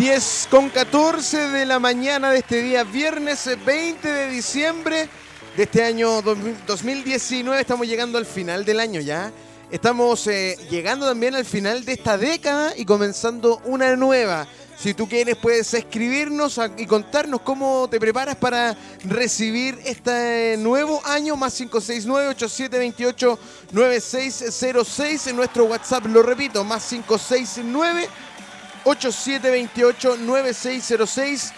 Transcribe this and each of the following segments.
10 con 14 de la mañana de este día, viernes 20 de diciembre de este año 2019. Estamos llegando al final del año ya. Estamos eh, llegando también al final de esta década y comenzando una nueva. Si tú quieres, puedes escribirnos y contarnos cómo te preparas para recibir este nuevo año, más 569-8728-9606 en nuestro WhatsApp. Lo repito, más 569 8728-9606.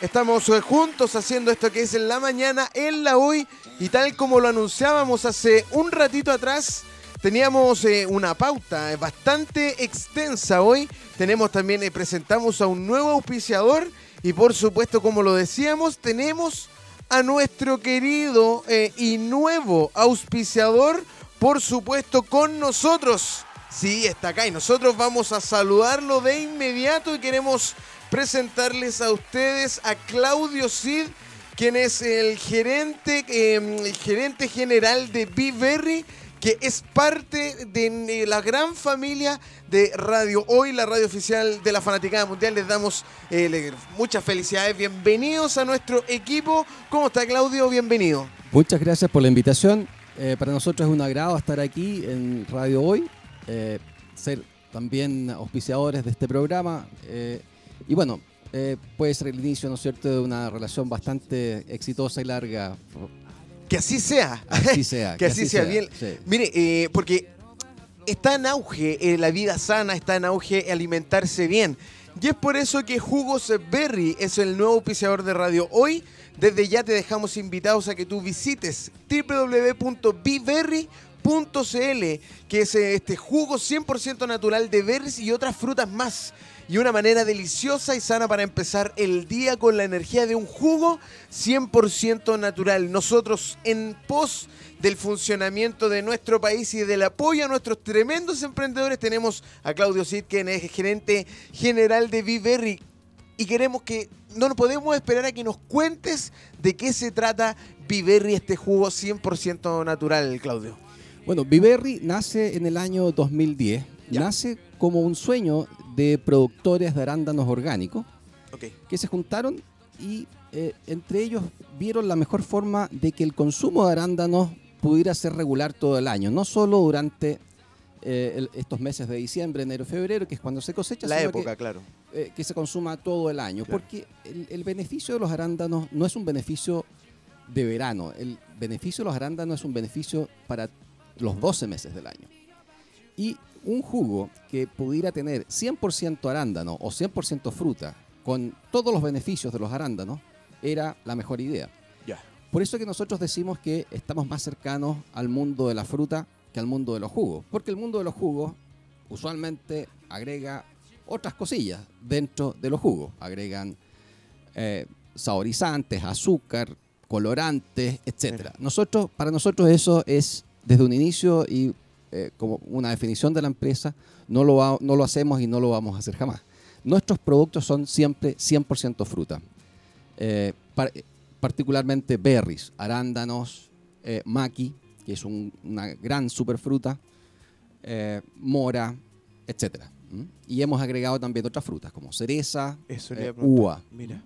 Estamos eh, juntos haciendo esto que es en la mañana, en la hoy. Y tal como lo anunciábamos hace un ratito atrás, teníamos eh, una pauta bastante extensa hoy. Tenemos también, eh, presentamos a un nuevo auspiciador. Y por supuesto, como lo decíamos, tenemos a nuestro querido y nuevo auspiciador, por supuesto, con nosotros. Sí, está acá y nosotros vamos a saludarlo de inmediato y queremos presentarles a ustedes a Claudio Cid, quien es el gerente, em, gerente general de B-Berry, que es parte de la gran familia de Radio Hoy, la radio oficial de la Fanaticada Mundial. Les damos eh, muchas felicidades. Bienvenidos a nuestro equipo. ¿Cómo está Claudio? Bienvenido. Muchas gracias por la invitación. Eh, para nosotros es un agrado estar aquí en Radio Hoy eh, ser también auspiciadores de este programa. Eh, y bueno, eh, puede ser el inicio, ¿no es cierto?, de una relación bastante exitosa y larga. Que así sea. Así sea. que, así, sea. Bien. Mire, porque está en auge la vida sana, está en auge alimentarse bien. Y es por eso que Jugos Berry es el nuevo auspiciador de radio. Hoy, desde ya te dejamos invitados a que tú visites www.biberry.com que es eh, este jugo 100% natural de berries y otras frutas más. Y una manera deliciosa y sana para empezar el día con la energía de un jugo 100% natural. Nosotros en pos del funcionamiento de nuestro país y del apoyo a nuestros tremendos emprendedores tenemos a Claudio Cid, que es gerente general de Viverry. Y queremos que, no nos podemos esperar a que nos cuentes de qué se trata Viverry, este jugo 100% natural, Claudio. Bueno, Viverri nace en el año 2010. Nace como un sueño de productores de arándanos orgánicos que se juntaron y eh, entre ellos vieron la mejor forma de que el consumo de arándanos pudiera ser regular todo el año, no solo durante eh, estos meses de diciembre, enero, febrero, que es cuando se cosecha, la época, claro. Eh, que se consuma todo el año, porque el, el, beneficio de los arándanos no es un beneficio de verano, el beneficio de los arándanos es un beneficio para los 12 meses del año. Y un jugo que pudiera tener 100% arándano o 100% fruta, con todos los beneficios de los arándanos, era la mejor idea. Por eso que nosotros decimos que estamos más cercanos al mundo de la fruta que al mundo de los jugos. Porque el mundo de los jugos usualmente agrega otras cosillas dentro de los jugos. Agregan eh, saborizantes, azúcar, colorantes, etc. Nosotros, para nosotros eso es desde un inicio y eh, como una definición de la empresa, no lo, no lo hacemos y no lo vamos a hacer jamás. Nuestros productos son siempre 100% fruta. Eh, particularmente berries, arándanos, eh, maqui, que es una gran superfruta, mora, etc. Y hemos agregado también otras frutas como cereza, uva. Mira.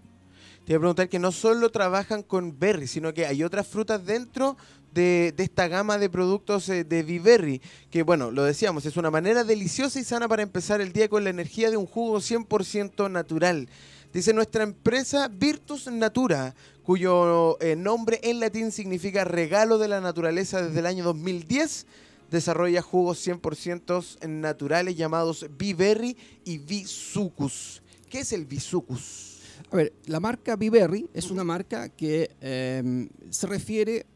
Te voy a preguntar que no solo trabajan con berries, sino que hay otras frutas dentro de, esta gama de productos eh, de Viverri, que bueno, lo decíamos, es una manera deliciosa y sana para empezar el día con la energía de un jugo 100% natural. Dice nuestra empresa Virtus Natura, cuyo eh, nombre en latín significa regalo de la naturaleza desde el año 2010 desarrolla jugos 100% naturales llamados Viverri y Visucus. ¿Qué es el Visucus? A ver, la marca Viverri es una marca que em, se refiere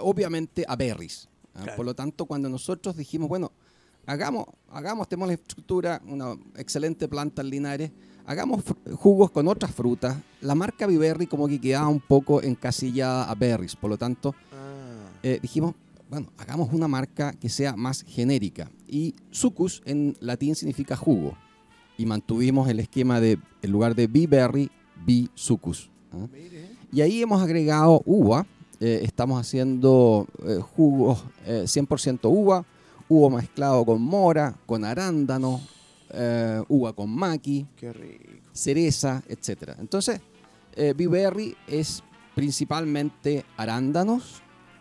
obviamente a berries. ¿ah? Por lo tanto, cuando nosotros dijimos, bueno, hagamos, hagamos, tenemos la estructura, una excelente planta en Linares, hagamos jugos con otras frutas, la marca Viverri como que quedaba un poco encasillada a berries. Por lo tanto, ah. eh, dijimos, bueno, hagamos una marca que sea más genérica. Y sucus en latín significa jugo. Y mantuvimos el esquema de, en lugar de B-berry, B-sucus. ¿ah? Y ahí hemos agregado uva, eh, estamos haciendo eh, jugos 100% eh, uva, uva mezclado con mora, con arándano, uva con maqui, Qué rico. cereza, etc. Entonces, Viverri es principalmente arándanos,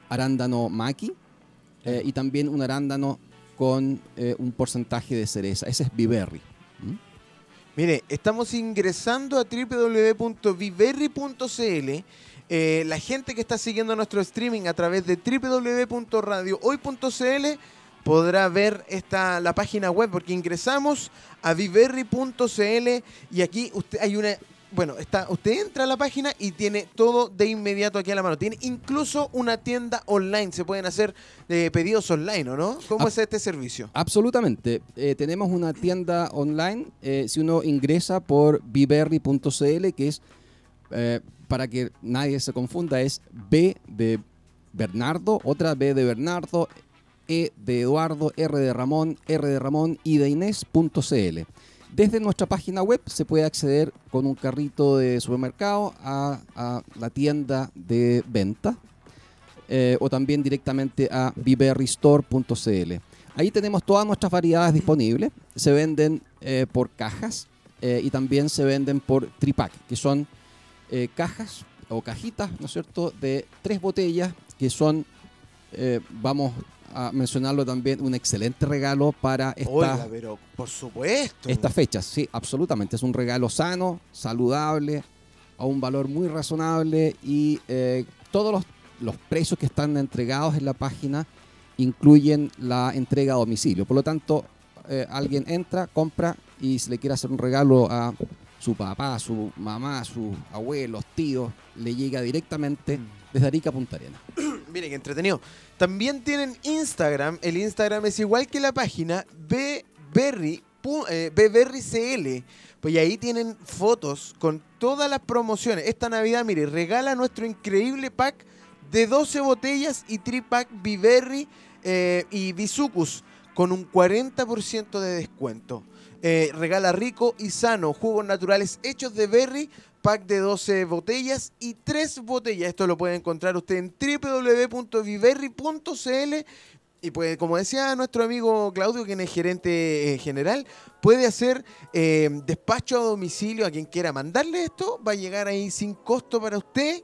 arándano maqui y también un arándano con un porcentaje de cereza. Ese es Viverri. ¿Mm? Mire, estamos ingresando a www.viverri.cl. Eh, la gente que está siguiendo nuestro streaming a través de www.radiohoy.cl podrá ver esta, la página web porque ingresamos a viverri.cl y aquí usted hay una bueno, está, usted entra a la página y tiene todo de inmediato aquí a la mano. Tiene incluso una tienda online. Se pueden hacer eh, pedidos online, ¿o no? ¿Cómo es este servicio? Absolutamente. Eh, tenemos una tienda online. eh, si uno ingresa por viverri.cl, que es, para que nadie se confunda, es B de Bernardo, otra B de Bernardo, E de Eduardo, R de Ramón, R de Ramón y de Inés.cl. Desde nuestra página web se puede acceder con un carrito de supermercado a, la tienda de venta eh, o también directamente a viverristore.cl. Ahí tenemos todas nuestras variedades disponibles. Se venden eh, por cajas eh, y también se venden por tripack, que son eh, cajas o cajitas, ¿no es cierto?, de tres botellas que son, eh, vamos a mencionarlo también, un excelente regalo para esta, Oiga, pero por supuesto. estas fechas. Sí, absolutamente. Es un regalo sano, saludable, a un valor muy razonable y eh, todos los, los precios que están entregados en la página incluyen la entrega a domicilio. Por lo tanto, eh, alguien entra, compra y si le quiere hacer un regalo a su papá, su mamá, sus abuelos, tíos, le llega directamente desde Arica a Punta Arenas. Miren, qué entretenido. También tienen Instagram. El Instagram es igual que la página bberry, eh, bberrycl. Pues y ahí tienen fotos con todas las promociones. Esta Navidad, mire, regala nuestro increíble pack de 12 botellas y tripack Biberry eh, y Bisucus con un 40% de descuento. Eh, regala rico y sano, jugos naturales hechos de berry, pack de 12 botellas y 3 botellas. Esto lo puede encontrar usted en www.viverry.cl y puede, como decía nuestro amigo Claudio, quien es gerente eh, general, puede hacer eh, despacho a domicilio a quien quiera mandarle esto. Va a llegar ahí sin costo para usted.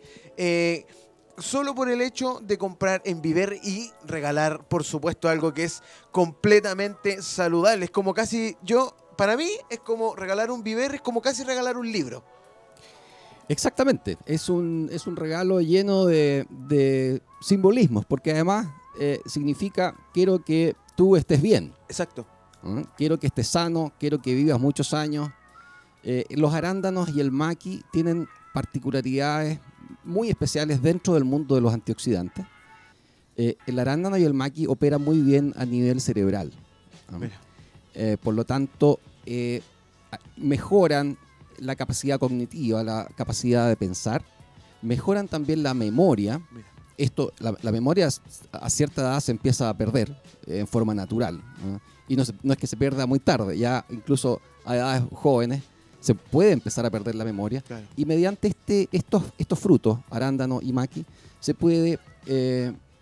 solo por el hecho de comprar en Viver y regalar, por supuesto, algo que es completamente saludable. Es como casi, yo, para mí, es como regalar un Viver, es como casi regalar un libro. Exactamente, es un, es un regalo lleno de, de simbolismos, porque además eh, significa quiero que tú estés bien, Exacto. ¿eh? quiero que estés sano, quiero que vivas muchos años. Eh, los arándanos y el maqui tienen particularidades muy especiales dentro del mundo de los antioxidantes. Eh, el arándano y el maqui operan muy bien a nivel cerebral. ¿ah? Mira. Eh, por lo tanto, eh, mejoran la capacidad cognitiva, la capacidad de pensar, mejoran también la memoria. Mira. Esto, la, la memoria a cierta edad se empieza a perder eh, en forma natural. ¿no? Y no, se- no es que se pierda muy tarde, ya incluso a edades jóvenes se puede empezar a perder la memoria. Claro. Y mediante este, estos, estos frutos, arándano y maqui, se puede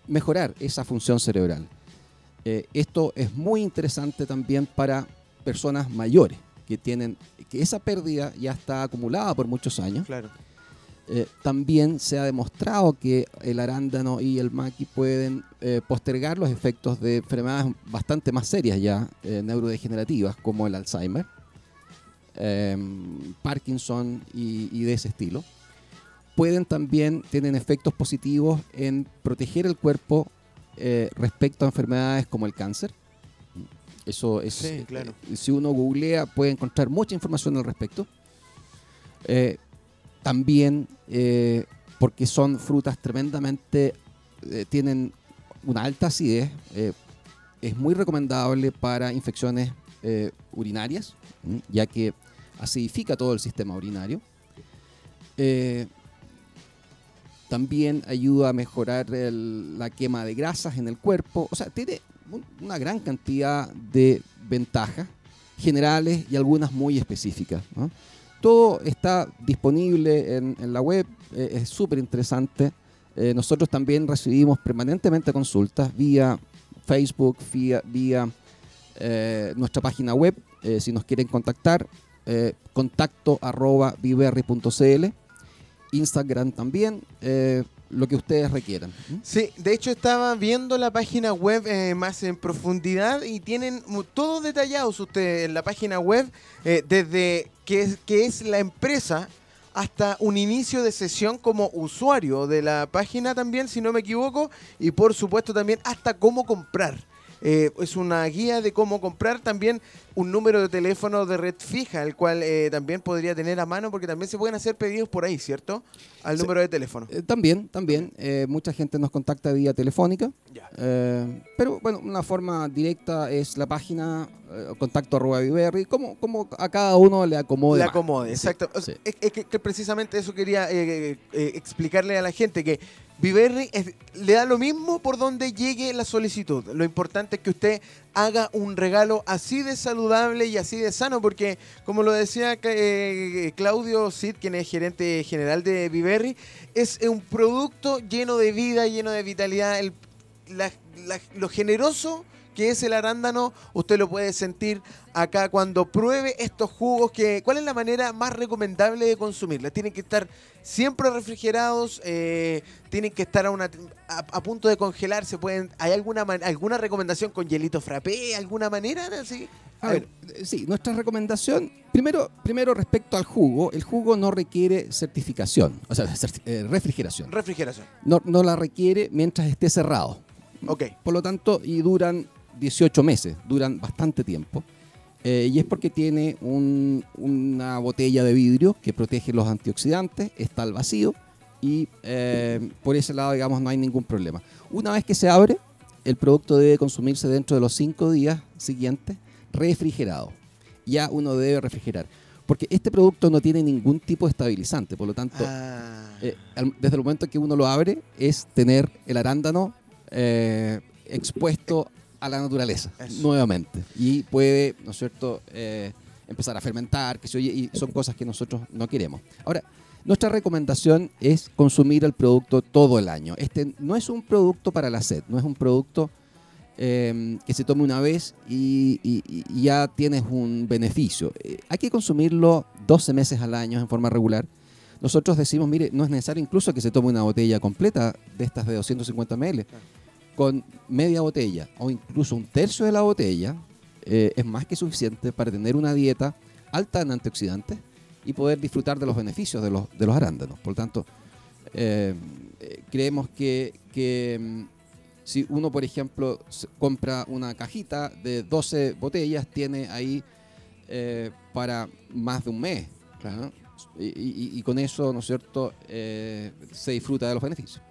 mejorar esa función cerebral. Eh, esto es muy interesante también para personas mayores que tienen que esa pérdida ya está acumulada por muchos años. Claro. Eh, también se ha demostrado que el arándano y el maqui pueden eh, postergar los efectos de enfermedades bastante más serias ya neurodegenerativas como el Alzheimer, em, Parkinson y, y de ese estilo. Pueden también tienen efectos positivos en proteger el cuerpo eh, respecto a enfermedades como el cáncer. Eso es, Sí, claro. eh, si uno googlea puede encontrar mucha información al respecto. Eh, también porque son frutas tremendamente, tienen una alta acidez, es muy recomendable para infecciones urinarias, ya que acidifica todo el sistema urinario. También ayuda a mejorar la quema de grasas en el cuerpo. O sea, tiene un- una gran cantidad de ventajas generales y algunas muy específicas. Todo está disponible en, la web, eh, es súper interesante. Eh, nosotros también recibimos permanentemente consultas vía Facebook, vía, eh, nuestra página web si nos quieren contactar, contacto Instagram también, eh, lo que ustedes requieran. Sí, de hecho estaba viendo la página web eh, más en profundidad y tienen mu- todo detallados ustedes en la página web, eh, desde qué es, qué es la empresa hasta un inicio de sesión como usuario de la página también, si no me equivoco, y por supuesto también hasta cómo comprar. Eh, es una guía de cómo comprar también un número de teléfono de red fija, el cual eh, también podría tener a mano, porque también se pueden hacer pedidos por ahí, ¿cierto? Al Sí. número de teléfono. Eh, también, también, eh, mucha gente nos contacta vía telefónica, Ya. eh, pero bueno, una forma directa es la página contacto arroba viverri, como, como a cada uno le acomode. Le acomode, exacto. Sí. Es, es que, precisamente eso quería explicarle a la gente, que Viverri es- le da lo mismo por donde llegue la solicitud. Lo importante es que usted haga un regalo así de saludable y así de sano, porque como lo decía eh, Claudio Cid, quien es gerente general de Viverri, es un producto lleno de vida, lleno de vitalidad. El- lo generoso que es el arándano, usted lo puede sentir acá cuando pruebe estos jugos. Que, ¿Cuál es la manera más recomendable de consumirla? Tienen que estar siempre refrigerados, eh, tienen que estar a, una, a, a punto de congelarse. Pueden, ¿Hay alguna, alguna recomendación con hielito frappé? ¿Alguna manera? Así? A ver, sí, nuestra recomendación, primero, primero respecto al jugo, el jugo no requiere certificación, o sea, eh, refrigeración. refrigeración. No, no la requiere mientras esté cerrado. Ok. Por lo tanto, y duran 18 meses, duran bastante tiempo. Eh, y es porque tiene un- una botella de vidrio que protege los antioxidantes, está al vacío y eh, por ese lado, digamos, no hay ningún problema. Una vez que se abre, el producto debe consumirse dentro de los 5 días siguientes refrigerado. Ya uno debe refrigerar. Porque este producto no tiene ningún tipo de estabilizante, por lo tanto, Ah, eh, desde el momento que uno lo abre, es tener el arándano expuesto a la naturaleza Eso. nuevamente. Y puede, ¿no es cierto?, eh, empezar a fermentar, que se oye, y son cosas que nosotros no queremos. Ahora, nuestra recomendación es consumir el producto todo el año. Este no es un producto para la sed, no es un producto eh, que se tome una vez y, y- y ya tienes un beneficio. Eh, hay que consumirlo 12 meses al año en forma regular. Nosotros decimos, mire, no es necesario incluso que se tome una botella completa de estas de 250 ml. Con media botella o incluso un tercio de la botella eh, es más que suficiente para tener una dieta alta en antioxidantes y poder disfrutar de los beneficios de los, de los arándanos. Por lo tanto, eh, creemos que, que, mm, si uno, por ejemplo, compra una cajita de 12 botellas, tiene ahí eh, para más de un mes. ¿no? Y, y- con eso, ¿no es cierto?, se disfruta de los beneficios.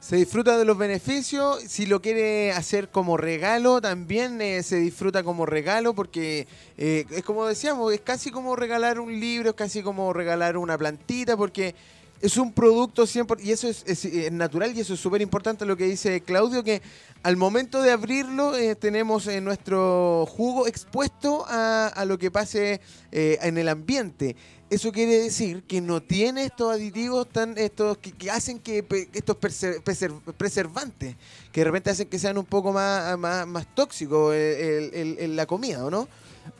Se disfruta de los beneficios. Si lo quiere hacer como regalo, también eh, se disfruta como regalo porque eh, es como decíamos, es casi como regalar un libro, es casi como regalar una plantita porque es un producto siempre y eso es, es, natural y eso es súper importante lo que dice Claudio que al momento de abrirlo eh, tenemos eh, nuestro jugo expuesto a, a lo que pase eh, en el ambiente. Eso quiere decir que no tiene estos aditivos tan estos que, que hacen que estos perse- preser- preservantes que de repente hacen que sean un poco más, más, más tóxicos el- el- el- la comida, ¿o no?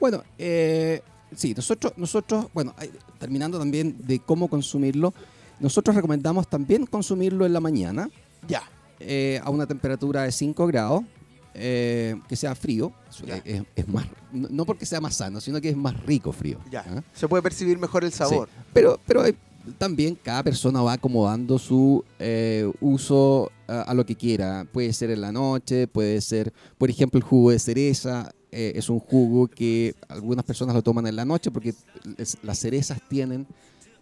Bueno, eh, sí, nosotros, nosotros, bueno, terminando también de cómo consumirlo, nosotros recomendamos también consumirlo en la mañana Ya. eh, a una temperatura de 5 grados, eh, que sea frío, es, Ya. es- más, no porque sea más sano, sino que es más rico frío. Ya. ¿ah? Se puede percibir mejor el sabor. Sí, Pero, pero eh, también cada persona va acomodando su eh, uso a, a lo que quiera. Puede ser en la noche, puede ser, por ejemplo, el jugo de cereza. eh, es un jugo que algunas personas lo toman en la noche porque es- las cerezas tienen,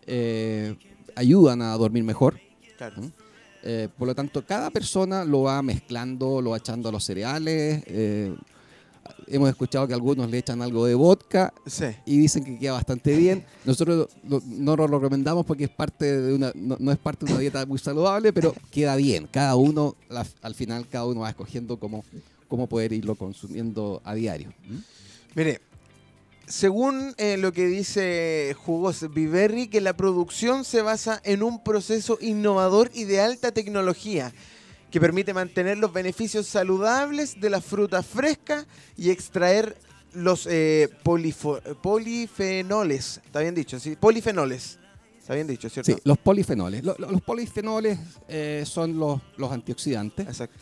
eh, ayudan a dormir mejor. Claro. ¿Mm? Eh, por lo tanto, cada persona lo va mezclando, lo va echando a los cereales. eh, hemos escuchado que algunos le echan algo de vodka Sí. y dicen que queda bastante bien. Nosotros lo- no lo recomendamos porque es parte de una, no, no es parte de una dieta muy saludable, pero queda bien. Cada uno, la- al final, cada uno va escogiendo cómo, cómo poder irlo consumiendo a diario. ¿Mm? Mire, según eh, lo que dice Jugos Viverri, que la producción se basa en un proceso innovador y de alta tecnología que permite mantener los beneficios saludables de la fruta fresca y extraer los eh, polifenoles, está bien dicho, ¿sí? Polifenoles. Está bien dicho, ¿cierto? Sí, los polifenoles. los polifenoles eh, son los, los, antioxidantes. Exacto.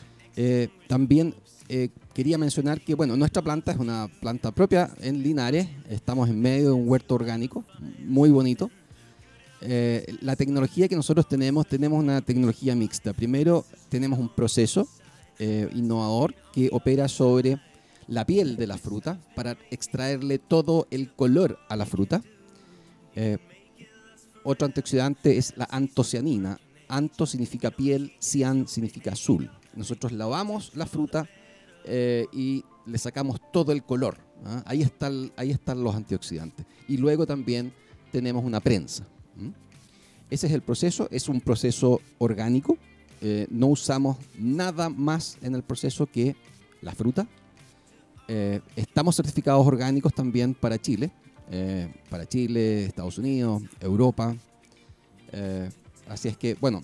Eh, quería mencionar que, bueno, nuestra planta es una planta propia en Linares. Estamos en medio de un huerto orgánico muy bonito. la tecnología que nosotros tenemos, tenemos una tecnología mixta. Primero, tenemos un proceso innovador que opera sobre la piel de la fruta para extraerle todo el color a la fruta. Eh, otro antioxidante es la antocianina. Anto significa piel, cian significa azul. Nosotros lavamos la fruta eh, y le sacamos todo el color. ¿ah? Ahí, está ahí están los antioxidantes. Y luego también tenemos una prensa. Ese es el proceso, es un proceso orgánico. Eh, no usamos nada más en el proceso que la fruta, eh, estamos certificados orgánicos también para Chile, eh, para Chile, Estados Unidos, Europa. Eh, así es que, bueno,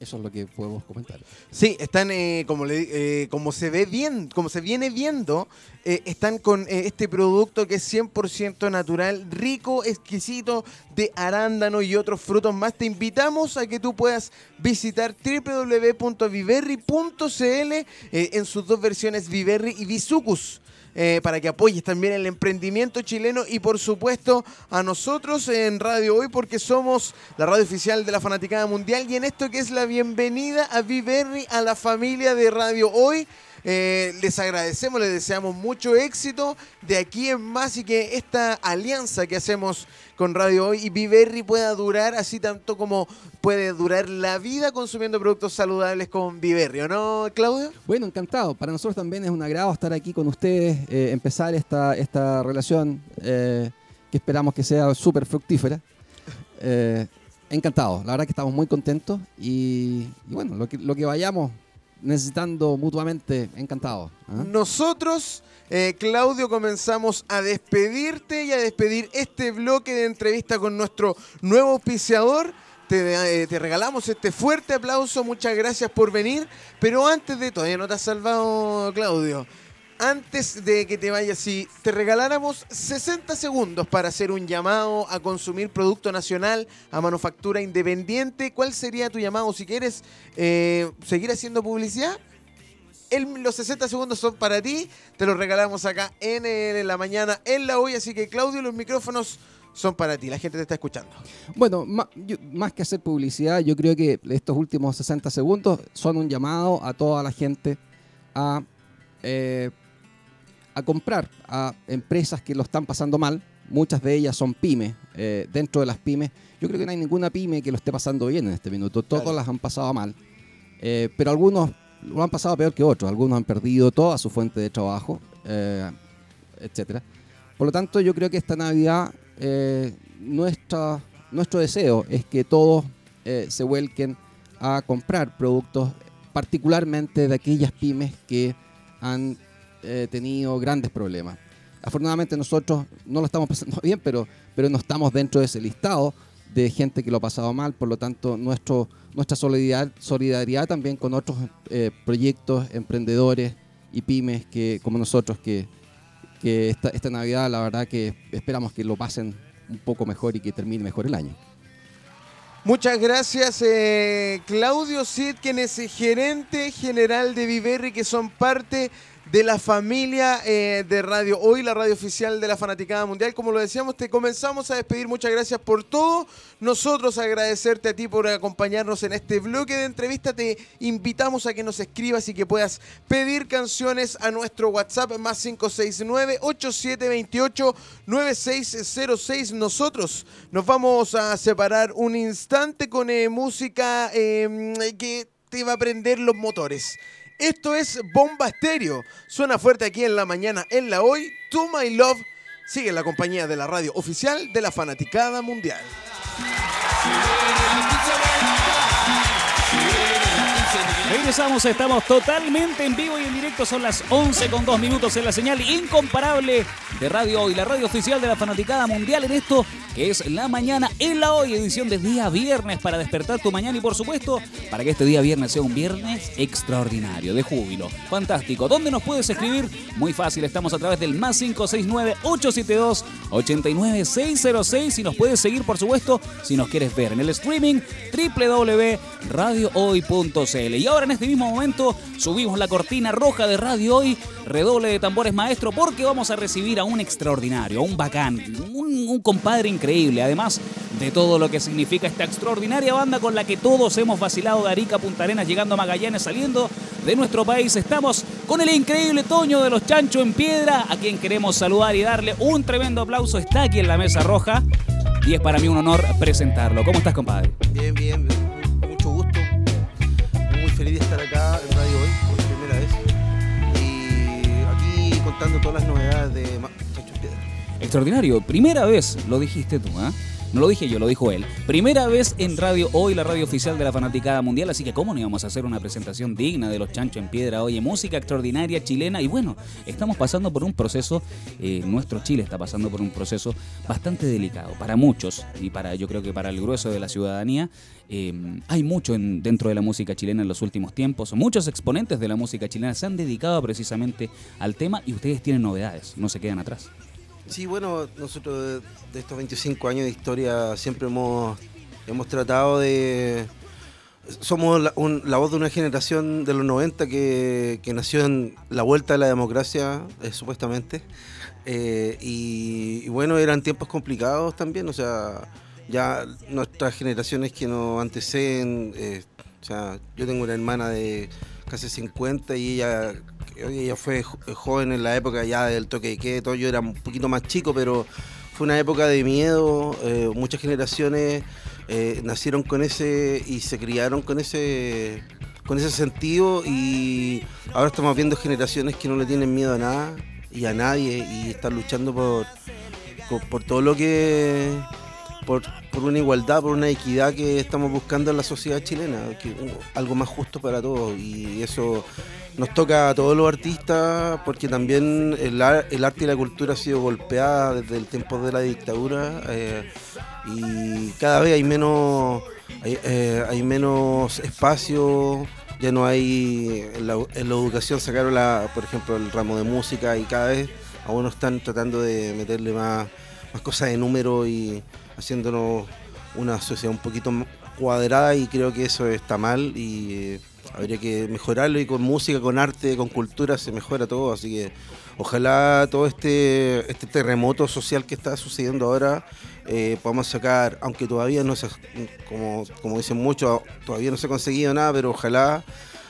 eso es lo que podemos comentar. Sí, están, eh, como, le, eh, como se ve bien, como se viene viendo, eh, están con este producto que es 100% natural, rico, exquisito, de arándano y otros frutos más. Te invitamos a que tú puedas visitar www.viverri.cl en sus dos versiones Viverri y Bisucus. Eh, para que apoyes también el emprendimiento chileno y por supuesto a nosotros en Radio Hoy porque somos la radio oficial de la Fanaticada Mundial y en esto que es la bienvenida a Viverri, a la familia de Radio Hoy. Eh, les agradecemos, les deseamos mucho éxito de aquí en más y que esta alianza que hacemos con Radio Hoy y Viverri pueda durar así tanto como puede durar la vida consumiendo productos saludables con Viverri, ¿o no, Claudio? Bueno, encantado. Para nosotros también es un agrado estar aquí con ustedes, eh, empezar esta, esta relación eh, que esperamos que sea súper fructífera. encantado, la verdad que estamos muy contentos y, bueno, lo que, lo que vayamos necesitando mutuamente, encantado. ¿ah? Nosotros, eh, Claudio, comenzamos a despedirte y a despedir este bloque de entrevista con nuestro nuevo auspiciador. Te, eh, te, regalamos este fuerte aplauso, muchas gracias por venir. Pero antes de, todavía no te has salvado, Claudio antes de que te vayas, si te regaláramos 60 segundos para hacer un llamado a consumir producto nacional, a manufactura independiente, ¿cuál sería tu llamado? Si quieres eh, seguir haciendo publicidad, los 60 segundos son para ti, te los regalamos acá en, la mañana, en la hoy, así que Claudio, los micrófonos son para ti, la gente te está escuchando. Bueno, más, que hacer publicidad, yo creo que estos últimos 60 segundos son un llamado a toda la gente a... Eh, a comprar a empresas que lo están pasando mal. Muchas de ellas son pymes. Eh, dentro de las pymes, yo creo que no hay ninguna pyme que lo esté pasando bien en este minuto. Todas las han pasado mal. Eh, pero algunos lo han pasado peor que otros. Algunos han perdido toda su fuente de trabajo, eh, etcétera. Por lo tanto, yo creo que esta Navidad, nuestra, nuestro deseo es que todos se vuelquen a comprar productos, particularmente de aquellas pymes que han eh, tenido grandes problemas. Afortunadamente nosotros no lo estamos pasando bien, pero, pero no estamos dentro de ese listado de gente que lo ha pasado mal, por lo tanto nuestra solidaridad, solidaridad también con otros eh, proyectos, emprendedores y pymes que, como nosotros que, que esta, esta Navidad la verdad que esperamos que lo pasen un poco mejor y que termine mejor el año. Muchas gracias, eh, Claudio Cid, quien es gerente general de Viverri, que son parte de la familia eh, de Radio Hoy, la radio oficial de la Fanaticada Mundial. Como lo decíamos, te comenzamos a despedir. Muchas gracias por todo. Nosotros agradecerte a ti por acompañarnos en este bloque de entrevista. Te invitamos a que nos escribas y que puedas pedir canciones a nuestro WhatsApp más 569-8728-9606. Nosotros nos vamos a separar un instante con eh, música em, que te va a prender los motores. Esto es Bomba Estéreo. Suena fuerte aquí en la mañana, en la hoy. To My Love sigue en la compañía de la radio oficial de la Fanaticada Mundial. Regresamos, estamos totalmente en vivo y en directo. Son las 11 con 2 minutos en la señal incomparable de Radio Hoy, la radio oficial de la Fanaticada Mundial en esto que es la mañana en la Hoy, edición de día viernes para despertar tu mañana y por supuesto para que este día viernes sea un viernes extraordinario, de júbilo. Fantástico. ¿Dónde nos puedes escribir? Muy fácil, estamos a través del más 569-872-89606 y nos puedes seguir por supuesto si nos quieres ver en el streaming www.radiohoy.cl. en este mismo momento subimos la cortina roja de Radio Hoy, redoble de tambores maestro, porque vamos a recibir a un extraordinario, a un bacán, un, compadre increíble, además de todo lo que significa esta extraordinaria banda con la que todos hemos vacilado de Arica Punta Arenas, llegando a Magallanes, saliendo de nuestro país. Estamos con el increíble Toño de los Chancho en Piedra, a quien queremos saludar y darle un tremendo aplauso. Está aquí en la mesa roja y es para mí un honor presentarlo. ¿Cómo estás, compadre? Bien, bien. Muy feliz de estar acá en Radio Hoy por primera vez. Y aquí contando todas las novedades de Chancho Piedra. Extraordinario. Primera vez lo dijiste tú, ¿ah? No lo dije yo, lo dijo él. Primera vez en Radio Hoy, la radio oficial de la Fanaticada Mundial, así que cómo no íbamos a hacer una presentación digna de los Chancho en Piedra, oye, música extraordinaria chilena y bueno, estamos pasando por un proceso, eh, nuestro Chile está pasando por un proceso bastante delicado para muchos y para yo creo que para el grueso de la ciudadanía. Eh, hay mucho en, dentro de la música chilena en los últimos tiempos. Muchos exponentes de la música chilena se han dedicado precisamente al tema y ustedes tienen novedades, no se quedan atrás. Sí, bueno, nosotros de, estos 25 años de historia siempre hemos, hemos tratado de... Somos la, voz de una generación de los 90 que, nació en la vuelta de la democracia, eh, supuestamente. Eh, y, bueno, eran tiempos complicados también, o sea, ya nuestras generaciones que nos anteceden, eh, o sea, yo tengo una hermana de casi 50 y ella ella fue joven en la época ya del toque de queda, yo era un poquito más chico, pero fue una época de miedo, eh, muchas generaciones eh, nacieron con ese y se criaron con ese con ese sentido y ahora estamos viendo generaciones que no le tienen miedo a nada y a nadie y están luchando por, por, todo lo que por, por, una igualdad, por una equidad que estamos buscando en la sociedad chilena, que, algo más justo para todos. Y eso nos toca a todos los artistas porque también el, arte y la cultura ha sido golpeada desde el tiempo de la dictadura eh, y cada vez hay menos hay, eh, menos espacio ya no hay en la, educación sacaron la por ejemplo el ramo de música y cada vez aún están tratando de meterle más, más cosas de número y haciéndonos una sociedad un poquito cuadrada y creo que eso está mal y habría que mejorarlo y con música, con arte, con cultura se mejora todo, así que ojalá todo este, este terremoto social que está sucediendo ahora eh, podamos sacar, aunque todavía no se, como, como dicen muchos, todavía no se ha conseguido nada, pero ojalá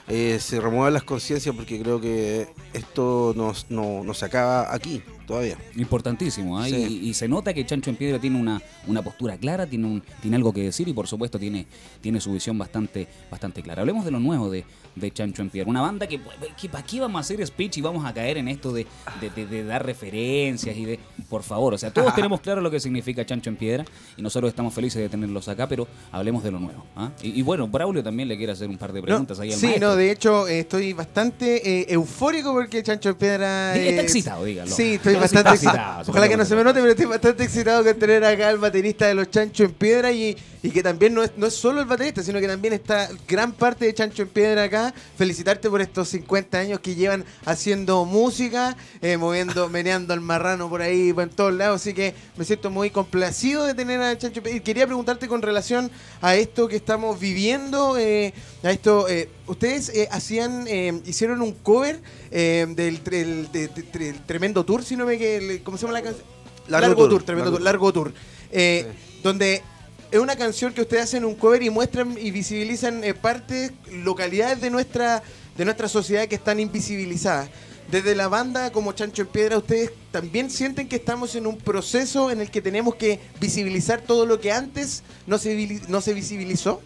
eh, se remuevan las conciencias porque creo que esto nos, no, nos acaba aquí todavía. Importantísimo, ¿eh? y, se nota que Chancho en Piedra tiene una, una postura clara, tiene, un, tiene algo que decir y por supuesto tiene, tiene su visión bastante, bastante clara. Hablemos de lo nuevo de, de Chancho en Piedra, una banda que, que aquí vamos a hacer speech y vamos a caer en esto de, de, dar referencias y de, por favor, o sea, todos tenemos claro lo que significa Chancho en Piedra y nosotros estamos felices de tenerlos acá, pero hablemos de lo nuevo. ¿ah? Y, bueno, Braulio también le quiere hacer un par de preguntas ahí al Sí, no, de hecho eh, estoy bastante eh, eufórico porque Chancho en Piedra... Está excitado, dígalo. Sí, estoy bastante excitado. Ojalá que no se me note, pero estoy bastante excitado con tener acá al baterista de los Chancho en Piedra y, y que también no es, no es solo el baterista, sino que también está gran parte de Chancho en Piedra acá. Felicitarte por estos 50 años que llevan haciendo música, eh, moviendo, meneando al marrano por ahí, por en todos lados. Así que me siento muy complacido de tener a Chancho en Piedra. Y quería preguntarte con relación a esto que estamos viviendo, eh, a esto. Eh, ustedes hacían, hicieron un cover del, tremendo tour, si no que, ¿cómo se llama la canción? Largo, tour, tremendo tour, largo tour. Donde es una canción que ustedes hacen un cover y muestran y visibilizan eh, partes, localidades de nuestra, de nuestra sociedad que están invisibilizadas. Desde la banda como Chancho en Piedra, ¿ustedes también sienten que estamos en un proceso en el que tenemos que visibilizar todo lo que antes no se, no se visibilizó?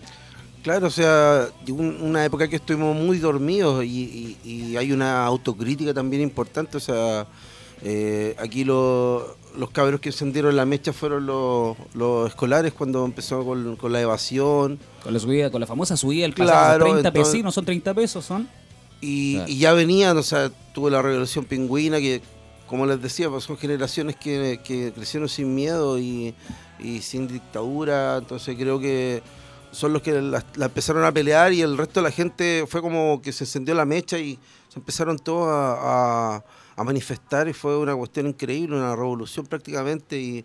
Claro, o sea, una época que estuvimos muy dormidos y, y hay una autocrítica también importante, o sea, Eh, aquí lo- los cabros que encendieron la mecha fueron los, los escolares cuando empezó con, con la evasión. Con la subida, con la famosa subida del Claro, pasado, 30 entonces- pesos, no son 30 pesos, son. Y, Claro. y ya venían, o sea, tuvo la revolución pingüina que, como les decía, pues son generaciones que, que crecieron sin miedo y, y sin dictadura, entonces creo que son los que la, la empezaron a pelear y el resto de la gente fue como que se encendió la mecha y se empezaron todos a, a- a manifestar y fue una cuestión increíble, una revolución prácticamente y,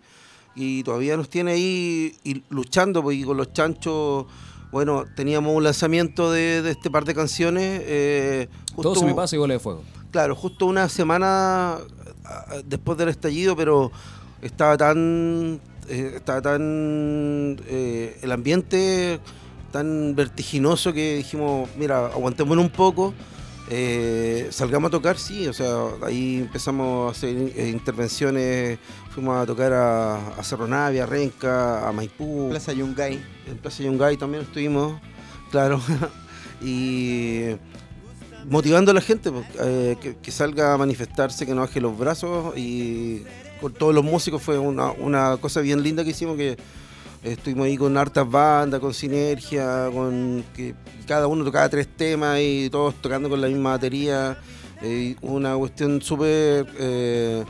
y todavía nos tiene ahí y luchando, porque con los chanchos, bueno, teníamos un lanzamiento de, de este par de canciones. eh, Todo se me pasa y bola de fuego. Claro, justo una semana ah, después del estallido, pero estaba tan. eh, estaba tan. eh, el ambiente tan vertiginoso que dijimos, mira, aguantémonos un poco. Eh, salgamos a tocar, sí, o sea, ahí empezamos a hacer eh, intervenciones, fuimos a tocar a, a Cerro Navia, a Renca, a Maipú, Plaza Yungay. en Plaza Yungay también estuvimos, claro, y motivando a la gente pues, eh, que, que salga a manifestarse, que no baje los brazos y con todos los músicos fue una, una cosa bien linda que hicimos que estuvimos ahí con hartas bandas, con sinergia, con que cada uno tocaba tres temas y todos tocando con la misma batería, eh, una cuestión súper eh,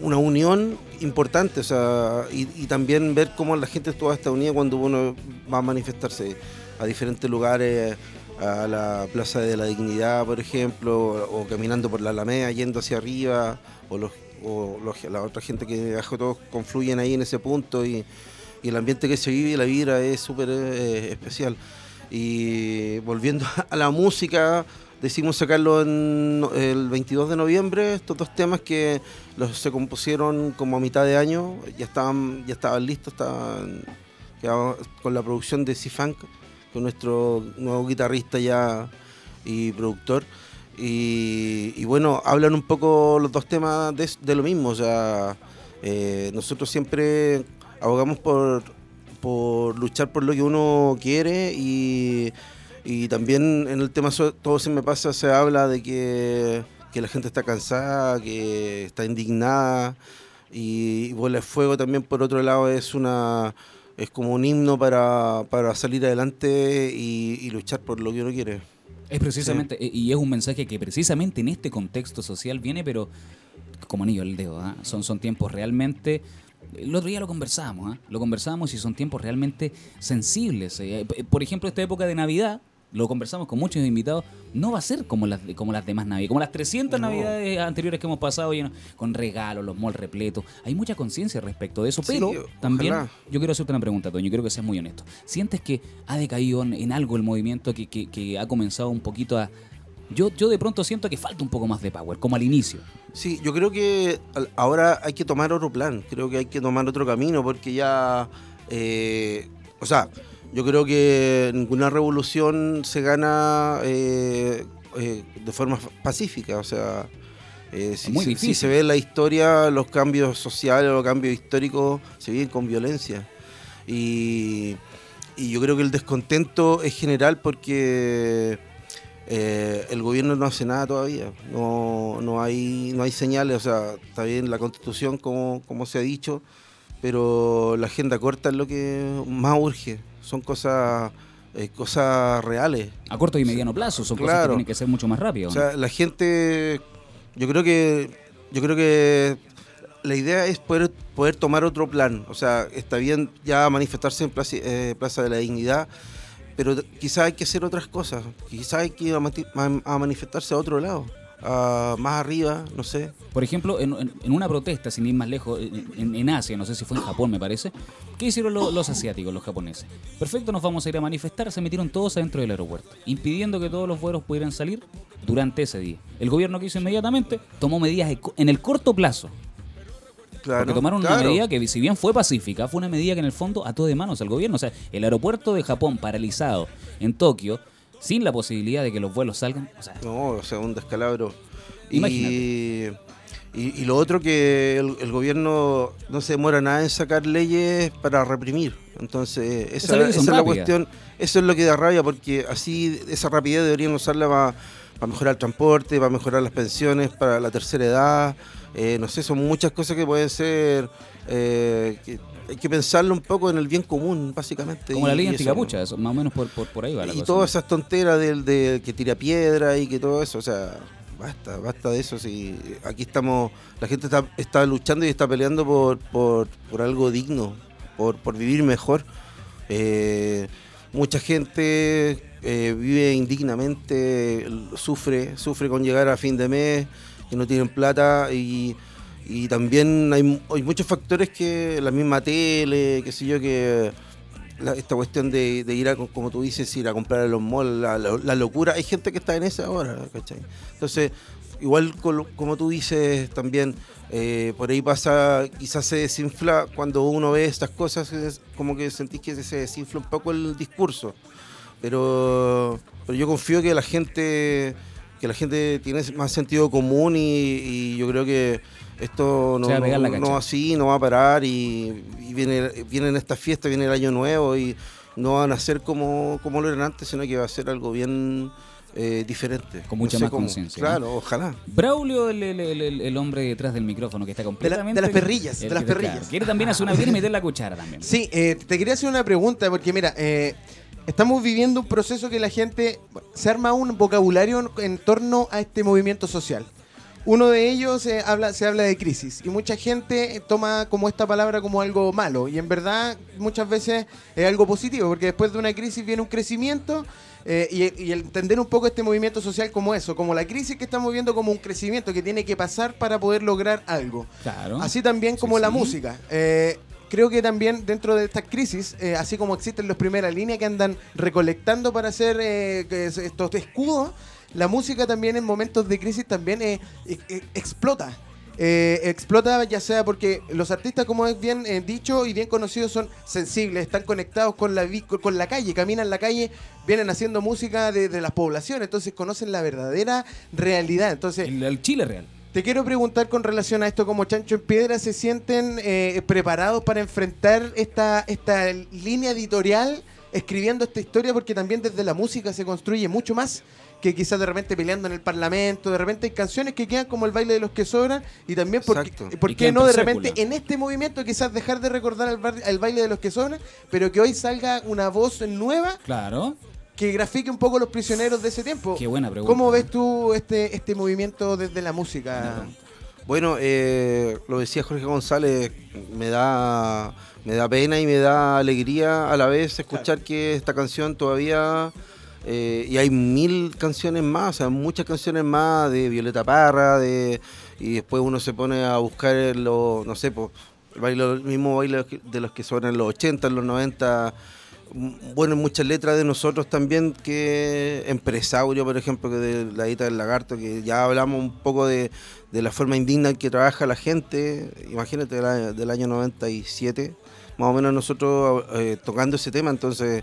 una unión importante, o sea, y, también ver cómo la gente estuvo hasta unida cuando uno va a manifestarse a diferentes lugares, a la Plaza de la Dignidad, por ejemplo, o, caminando por la Alameda, yendo hacia arriba, o, los, o la otra gente que viajó, todos confluyen ahí en ese punto y, y el ambiente que se vive la vibra es súper eh, especial. Y volviendo a la música, decidimos sacarlo el 22 de noviembre, estos dos temas que los se compusieron como a mitad de año, ya estaban, ya estaban listos, estaban con la producción de C-Funk, con nuestro nuevo guitarrista ya y productor. Y, bueno, hablan un poco los dos temas de, lo mismo, eh, nosotros siempre abogamos por, por luchar por lo que uno quiere y, y también en el tema Todo se me pasa se habla de que, que la gente está cansada, que está indignada y Bola de Fuego también por otro lado es una es como un himno para, para salir adelante y, y luchar por lo que uno quiere. Es precisamente, eh, y es un mensaje que precisamente en este contexto social viene, pero como anillo al dedo. ¿ah? Son, son tiempos realmente. El otro día lo conversábamos, ¿ah? lo conversábamos y son tiempos realmente sensibles. eh. P- Por ejemplo, esta época de Navidad, lo conversamos con muchos invitados, no va a ser como las, como las demás Navidades, como las 300 No. Navidades anteriores que hemos pasado, lleno- con regalos, los malls repletos. Hay mucha conciencia respecto de eso, Sí, pero ojalá. también yo quiero hacerte una pregunta, Toño, quiero que seas muy honesto. ¿Sientes que ha decaído en, en algo el movimiento que, que- que ha comenzado un poquito a... Yo, yo de pronto siento que falta un poco más de power, como al inicio. Sí, yo creo que ahora hay que tomar otro plan, creo que hay que tomar otro camino porque ya, eh, o sea, yo creo que ninguna revolución se gana eh, eh, de forma pacífica, o sea, eh, si, se- si difícil. se ve en la historia, los cambios sociales, los cambios históricos se viven con violencia. Y, y yo creo que el descontento es general porque eh, el gobierno no hace nada todavía. No, no, hay, no hay señales, o sea, está bien la constitución como, como se ha dicho, pero la agenda corta es lo que más urge. Son cosas, eh, cosas reales. A corto y mediano plazo, son cosas que Claro. tienen que ser mucho más rápido. O sea, la gente, yo creo que, yo creo que la idea es poder, poder tomar otro plan. O sea, está bien ya manifestarse en Plaza, eh, Plaza de la Dignidad, pero quizás hay que hacer otras cosas. Quizás hay que ir a, a manifestarse a otro lado, a- más arriba, no sé. Por ejemplo, en, en- en una protesta, sin ir más lejos, en, en- Asia, no sé si fue en Japón, me parece, ¿qué hicieron lo- los asiáticos, los japoneses? Perfecto, nos vamos a ir a manifestar, se metieron todos adentro del aeropuerto, impidiendo que todos los vuelos pudieran salir durante ese día. El gobierno que hizo inmediatamente tomó medidas en el corto plazo, Claro, porque tomaron una medida que, si bien fue pacífica, fue una medida que en el fondo ató de manos al gobierno. O sea, el aeropuerto de Japón paralizado en Tokio, sin la posibilidad de que los vuelos salgan. O sea, No, o sea, un descalabro. Y, Imagínate. y, y lo otro que el, el gobierno no se demora nada en sacar leyes para reprimir. Entonces, esa, esa es la cuestión. Eso es lo que da rabia, porque así esa rapidez deberían usarla para mejorar el transporte, para mejorar las pensiones, para la tercera edad. Eh, no sé, son muchas cosas que pueden ser... eh, que hay que pensarlo un poco en el bien común, básicamente. Como la y- ley y eso, anticapucha, eso, más o menos por, por, por ahí va la y cosa. todas esas tonteras del de que tira piedra y que todo eso, o sea, basta, basta de eso. Si aquí estamos, la gente está, está luchando y está peleando por, por, por algo digno, por, por vivir mejor. Eh, mucha gente eh, vive indignamente, sufre, sufre con llegar a fin de mes, que no tienen plata y, también hay, mu- hay muchos factores que la misma tele, qué sé yo, que esta cuestión de, de ir a, co- como tú dices, ir a comprar a los malls, la, locura, hay gente que está en esa ahora, ¿cachai? Entonces, igual como tú dices también, eh, por ahí pasa, quizás se desinfla cuando uno ve estas cosas, es como que sentís que se desinfla un poco el discurso. Pero, pero yo confío que la gente que la gente tiene más sentido común y, y yo creo que esto no, así, no va a parar y, y viene, vienen estas fiestas, viene el año nuevo y no van a ser como, como lo eran antes, sino que va a ser algo bien eh, diferente. Con No mucha sé más conciencia, ¿no? Claro, ojalá. Braulio, el, el- el- el- el hombre detrás del micrófono que está completamente. las perrillas, de las perrillas. quiere también hacer una quiere meter la cuchara también. Sí, eh, te quería hacer una pregunta, porque mira, eh, estamos viviendo un proceso que la gente se arma un vocabulario en, en torno a este movimiento social. Uno de ellos eh, habla, se habla de crisis y mucha gente toma como esta palabra como algo malo y en verdad muchas veces es algo positivo porque después de una crisis viene un crecimiento eh, y, y entender un poco este movimiento social como eso, como la crisis que estamos viendo como un crecimiento que tiene que pasar para poder lograr algo. Claro. Así también Sí, como la sí. música. Eh, creo que también dentro de estas crisis, eh, así como existen los primeras líneas que andan recolectando para hacer eh, estos escudos, la música también en momentos de crisis también eh, eh, eh, explota. Explota ya sea porque los artistas, como es bien dicho y bien conocido, son sensibles, están conectados con la, con la calle, caminan la calle, vienen haciendo música de las poblaciones, entonces conocen la verdadera realidad. Entonces, El, el Chile real. Te quiero preguntar con relación a esto, como Chancho en Piedra, ¿se sienten eh, preparados para enfrentar esta, esta línea editorial escribiendo esta historia? Porque también desde la música se construye mucho más que quizás de repente peleando en el parlamento, de repente hay canciones que quedan como el baile de los que sobran y también porque. ¿por qué no de repente en este movimiento quizás dejar de recordar al baile de los que sobran, pero que hoy salga una voz nueva Claro. Que grafique un poco los prisioneros de ese tiempo? Qué buena pregunta. ¿Cómo ves tú este, este movimiento desde la música? Bueno, eh, lo decía Jorge González, me da, me da pena y me da alegría a la vez escuchar que esta canción todavía, eh, y hay mil canciones más, o sea, muchas canciones más de Violeta Parra, de, y después uno se pone a buscar los, no sé, pues, el, baile, el mismo baile de los que son en los 80, en los 90, m- bueno, muchas letras de nosotros también, que Empresaurio, por ejemplo, que de la Edita del Lagarto, que ya hablamos un poco de, de la forma indigna en que trabaja la gente, imagínate del año, del año 97, más o menos nosotros eh, tocando ese tema, entonces,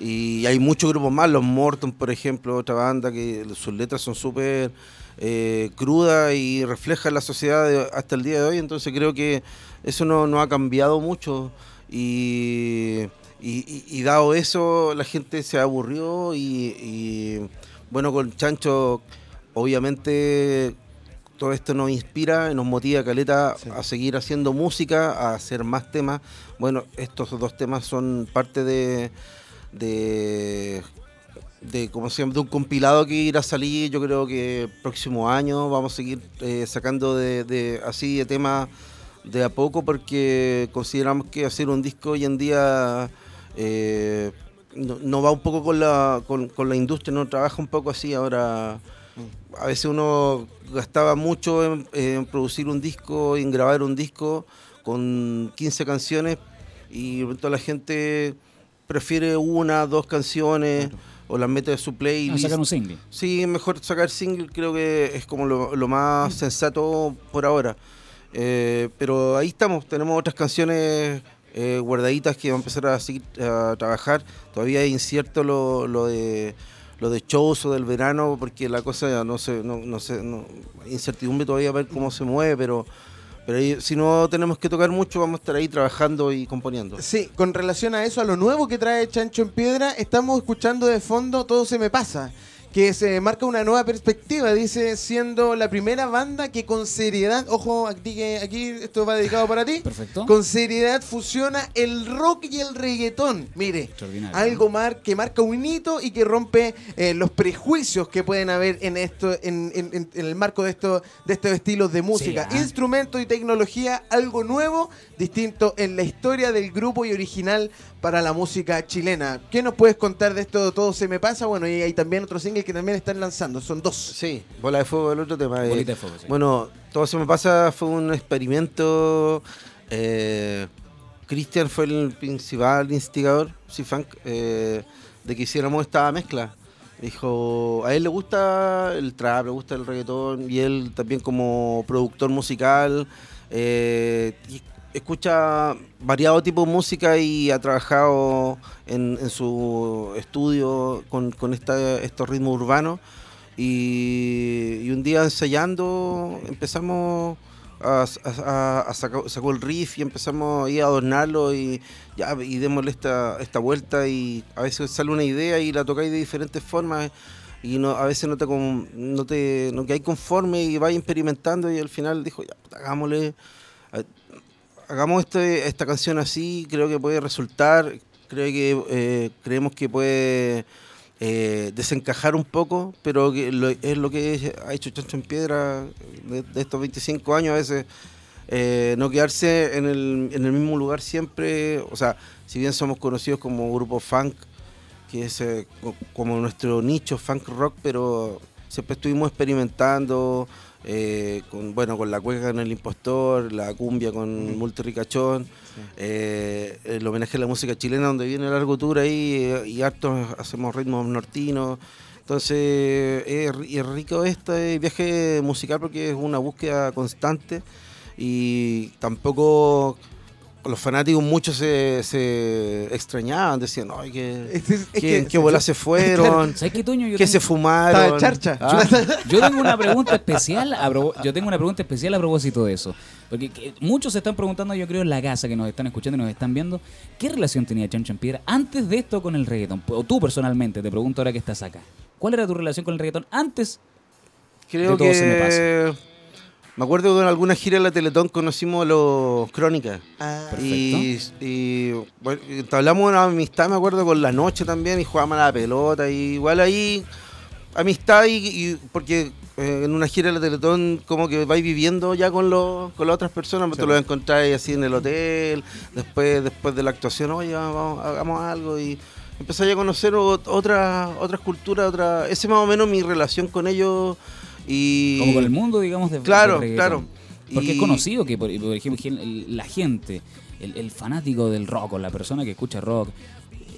y hay muchos grupos más, los Morton, por ejemplo, otra banda que sus letras son súper eh, crudas y reflejan la sociedad hasta el día de hoy, entonces creo que eso no, no ha cambiado mucho y, y- y- y dado eso la gente se aburrió y, y, bueno con Chancho obviamente todo esto nos inspira y nos motiva Caleta Sí. a seguir haciendo música, a hacer más temas. Bueno, estos dos temas son parte de de de como se llama, de un compilado que irá a salir yo creo que próximo año vamos a seguir eh, sacando de, de- así de temas de a poco porque consideramos que hacer un disco hoy en día eh, no, no va un poco con la, con, con la industria, no trabaja un poco así. Ahora, a veces uno gastaba mucho en, en producir un disco, en grabar un disco con 15 canciones y de pronto la gente prefiere una, dos canciones o las mete en su playlist. sacar un single. Sí, mejor sacar single, creo que es como lo, lo más sensato por ahora. Eh, pero ahí estamos, tenemos otras canciones eh, guardaditas que vamos a empezar a, seguir, a trabajar. Todavía es incierto lo, de lo de shows o del verano, porque la cosa ya no sé, no, no sé, no, incertidumbre todavía a ver cómo se mueve, pero, pero si no tenemos que tocar mucho, vamos a estar ahí trabajando y componiendo. Sí, con relación a eso, a lo nuevo que trae Chancho en Piedra, estamos escuchando de fondo Todo se me pasa, que se marca una nueva perspectiva, dice, siendo la primera banda que con seriedad, ojo, aquí, aquí esto va dedicado para ti, Perfecto. con seriedad fusiona el rock y el reggaetón. Mire, algo mar que marca un hito y que rompe eh, los prejuicios que pueden haber en esto, en, en- en- en el marco de esto, de estos estilos de música. ah. Instrumentos y tecnología, algo nuevo, distinto en la historia del grupo y original para la música chilena. ¿Qué nos puedes contar de esto Todo se me pasa? Bueno, y hay también otro single que también están lanzando, son dos. Sí, Bola de Fuego el otro tema. Bolita de fuego, sí. Bueno, todo se me pasa fue un experimento. eh, Cristian fue el principal instigador, sí, Funk, eh, de que hiciéramos esta mezcla. Dijo, a él le gusta el trap, le gusta el reggaetón, y él también como productor musical, eh, escucha variado tipo de música y ha trabajado en, su estudio con, con esta- estos ritmos urbanos. Y, un día ensayando empezamos a, sacar, sacó el riff y empezamos a adornarlo y ya y démosle esta, vuelta y a veces sale una idea y la tocáis de diferentes formas y no, a veces no te, no te no quedáis conforme y vais experimentando y al final dijo ya hagámosle hagamos este, esta canción así creo que puede resultar creo que eh, creemos que puede eh, desencajar un poco, pero es lo que ha hecho Chancho en Piedra de, estos 25 años a veces. eh, no quedarse en el, en el mismo lugar siempre, o sea, si bien somos conocidos como grupo funk, que es co- como nuestro nicho funk rock, pero siempre estuvimos experimentando eh, con bueno con la cueca en el impostor, la cumbia con Multirricachón, eh, el homenaje a la música chilena donde viene el largo tour ahí eh, y hartos hacemos ritmos nortinos. Entonces es rico este viaje musical porque es una búsqueda constante y tampoco los fanáticos muchos se, se extrañaban, decían, ay, que, Es- es- que, que- ¿en qué bola se fueron, ¿Sabes qué, Toño? Yo que tengo- se fumaron. Estaba charcha. Ah, Yo tengo una pregunta especial a yo tengo una pregunta especial a propósito de eso. Porque que- muchos se están preguntando, yo creo, en la casa que nos están escuchando y nos están viendo, ¿qué relación tenía Chancho en Piedra antes de esto con el reggaetón? O tú personalmente, te pregunto ahora que estás acá. ¿Cuál era tu relación con el reggaetón antes? Creo De todo se me que me acuerdo que en alguna gira en la Teletón conocimos a los Crónicas. Ah, Y, y, bueno, entablamos una amistad, me acuerdo, con la noche también y jugábamos a la pelota. Y igual ahí, amistad y, y- porque eh, en una gira de la Teletón como que vais viviendo ya con, los, con las otras personas, pues te lo encontráis así en el hotel, después después de la actuación, oye, vamos, hagamos algo y empezáis a conocer ot- otras otras culturas, otra, ese es más o menos mi relación con ellos y Como con el mundo, digamos, de Claro, claro. Porque es conocido que, por, por ejemplo, la gente, el, el fanático del rock o la persona que escucha rock,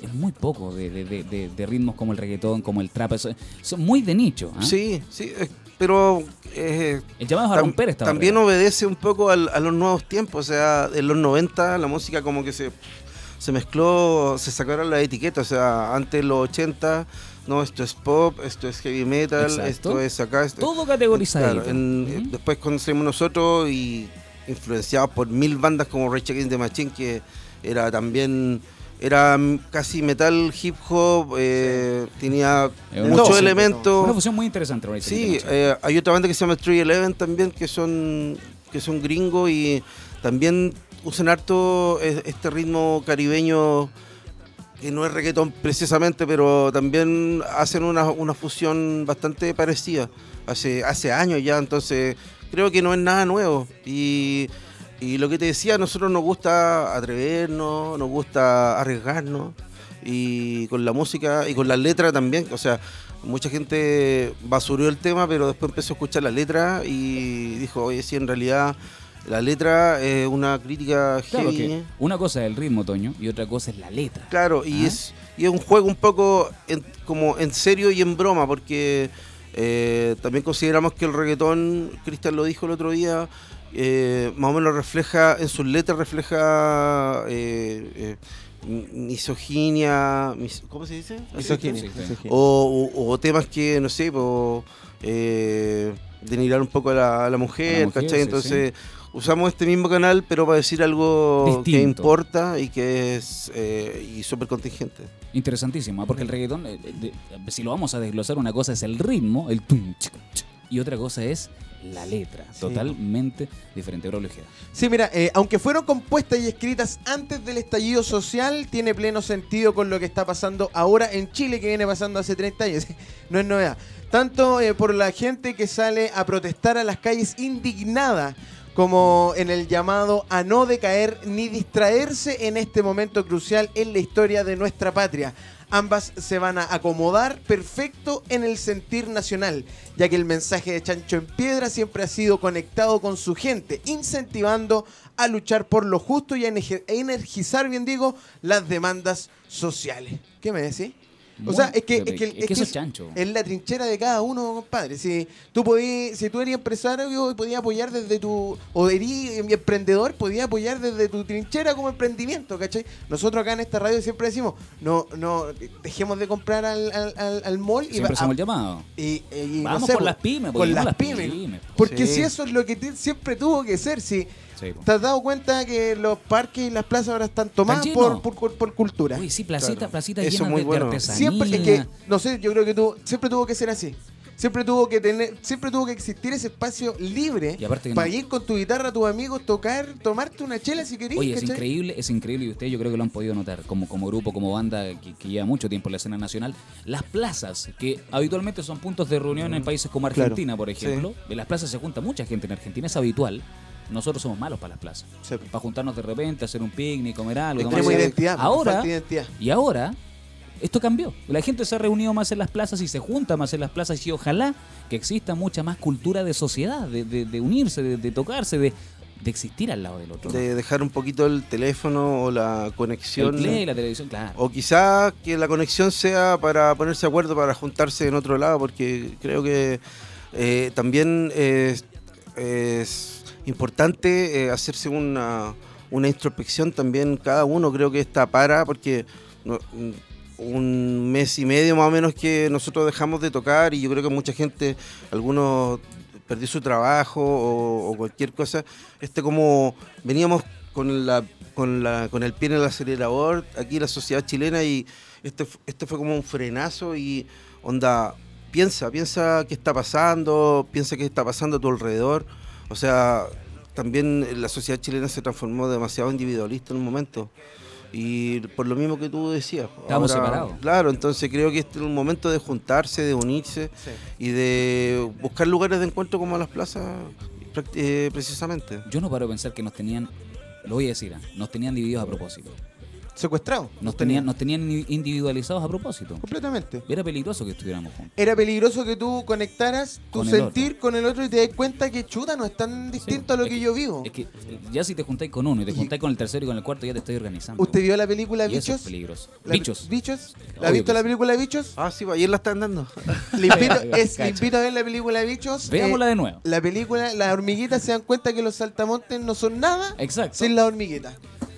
es muy poco de, de- de- de- de ritmos como el reggaetón, como el trap. eso- son muy de nicho. ¿ah? Sí, sí, eh, pero eh, El llamado a romper esta También barrera. obedece un poco al- a los nuevos tiempos. O sea, en los 90 la música como que se, se mezcló, se sacaron las etiquetas. O sea, antes los 80, no, esto es pop, esto es heavy metal, Exacto. esto es acá. Esto, Todo categorizado. Claro, en- eh, Después conocemos nosotros y influenciados por mil bandas como Rage Against the Machine, que era también... Era casi metal, hip hop, eh, tenía Es una muchos elementos. Una fusión muy interesante, Rage Sí, eh, hay otra banda que se llama Tree Eleven también, que son, que son gringos y también usan harto eh, este ritmo caribeño, que no es reggaetón precisamente, pero también hacen una, una fusión bastante parecida, hace, hace años ya, entonces creo que no es nada nuevo. Y, y lo que te decía, a nosotros nos gusta atrevernos, nos gusta arriesgarnos y con la música y con la letra también, o sea, mucha gente basurió el tema, pero después empezó a escuchar la letra y dijo, oye, sí, en realidad la letra es una crítica Claro heavy. que una cosa es el ritmo, Toño, y otra cosa es la letra. Claro, y, Ah. es, y es un juego un poco en- como en serio y en broma, porque eh, también consideramos que el reggaetón, Cristian lo dijo el otro día, eh, más o menos refleja, en sus letras refleja eh, eh, mi- misoginia, mis- ¿cómo se dice? Misoginia, Sí, sí. misoginia. O, o- o temas que, no sé, po, eh, denigrar un poco a la, a la mujer, A la mujer, ¿cachai? sí, Entonces, usamos este mismo canal, pero para decir algo que Distinto. importa y que es eh, y súper contingente. Interesantísimo, porque el reggaetón, eh, de- de- si lo vamos a desglosar, una cosa es el ritmo, el tum, chic, chic, y otra cosa es la letra, totalmente diferente. Ojeda. Sí, mira, eh, aunque fueron compuestas y escritas antes del estallido social, tiene pleno sentido con lo que está pasando ahora en Chile, que viene pasando hace 30 años. No es novedad. Tanto eh, por la gente que sale a protestar a las calles indignada, como en el llamado a no decaer ni distraerse en este momento crucial en la historia de nuestra patria. Ambas se van a acomodar perfecto en el sentir nacional, ya que el mensaje de Chancho en Piedra siempre ha sido conectado con su gente, incentivando a luchar por lo justo y a ener- a energizar, bien digo, las demandas sociales. ¿Qué me decís? O sea, es que, es que, es que es que eso es chancho. es la trinchera de cada uno, compadre. Si tú podías, si tú eres empresario y podías apoyar desde tu, o eres emprendedor, podías apoyar desde tu trinchera como emprendimiento, ¿cachai? Nosotros acá en esta radio siempre decimos, no, no, dejemos de comprar al, al, al- al mall y, Siempre va- hacemos el llamado. y- y- no Vamos sé, por po, las pymes, con apoyemos las las pymes. pymes. Porque Sí. si eso es lo que te- siempre tuvo que ser, si Sí, po. te has dado cuenta que los parques y las plazas ahora están tomadas Están por, por, por- por cultura. Uy, sí, placita, Claro. placita Eso llena muy de, de bueno. artesanía. Siempre, es que, no sé, yo creo que tuvo, siempre tuvo que ser así. Siempre tuvo que tener, siempre tuvo que existir ese espacio libre Y aparte que para no- ir con tu guitarra a tus amigos, tocar, tomarte una chela si querés. Oye, es increíble, es increíble y ustedes yo creo que lo han podido notar como, como grupo, como banda que, que lleva mucho tiempo en la escena nacional. Las plazas, que habitualmente son puntos de reunión en países como Claro. Argentina, por ejemplo. En las plazas se junta mucha gente en Argentina, es habitual. Nosotros somos malos para las plazas. Sí. Para juntarnos de repente, hacer un picnic, comer algo. Tenemos identidad, Ahora, falta identidad. y ahora, esto cambió. La gente se ha reunido más en las plazas y se junta más en las plazas y ojalá que exista mucha más cultura de sociedad, de, de- de unirse, de, de tocarse, de, de existir al lado del otro. De dejar un poquito el teléfono o la El conexión. play, la televisión, claro. O quizá que la conexión sea para ponerse de acuerdo para juntarse en otro lado, porque creo que eh, también es, es importante eh, hacerse una, una introspección también cada uno, creo que está para, porque no- un mes y medio más o menos que nosotros dejamos de tocar y yo creo que mucha gente, algunos perdió su trabajo o, cualquier cosa, este como veníamos con la con la con el pie en el acelerador aquí la sociedad chilena y este este fue como un frenazo y onda piensa piensa qué está pasando piensa qué está pasando a tu alrededor o sea también la sociedad chilena se transformó demasiado individualista en un momento y por lo mismo que tú decías Estábamos separados. claro entonces creo que este es un momento de juntarse de unirse Sí. y de buscar lugares de encuentro como las plazas eh, precisamente Yo no paro de pensar que nos tenían, lo voy a decir, nos tenían divididos a propósito. Secuestrado. Nos tenían, nos tenían individualizados a propósito. Completamente. Era peligroso que estuviéramos juntos. Era peligroso que tú conectaras tu Con sentir con el otro y te das cuenta que chuta no es tan distinto a lo Es que yo vivo. Es que eh, ya si te juntáis con uno y te juntáis con el tercero y con el cuarto, ya te estoy organizando. ¿Usted vio la película Y eso es Bichos? peligroso. La- Bichos. ¿Bichos? ¿La Obvio ha visto la película Bichos? ah sí ayer la están dando Le invito, Cacha. es, le invito a ver la película Bichos. Veámosla Eh, de nuevo. La película, las hormiguitas se dan cuenta que los saltamontes no son nada Exacto. sin las hormiguitas.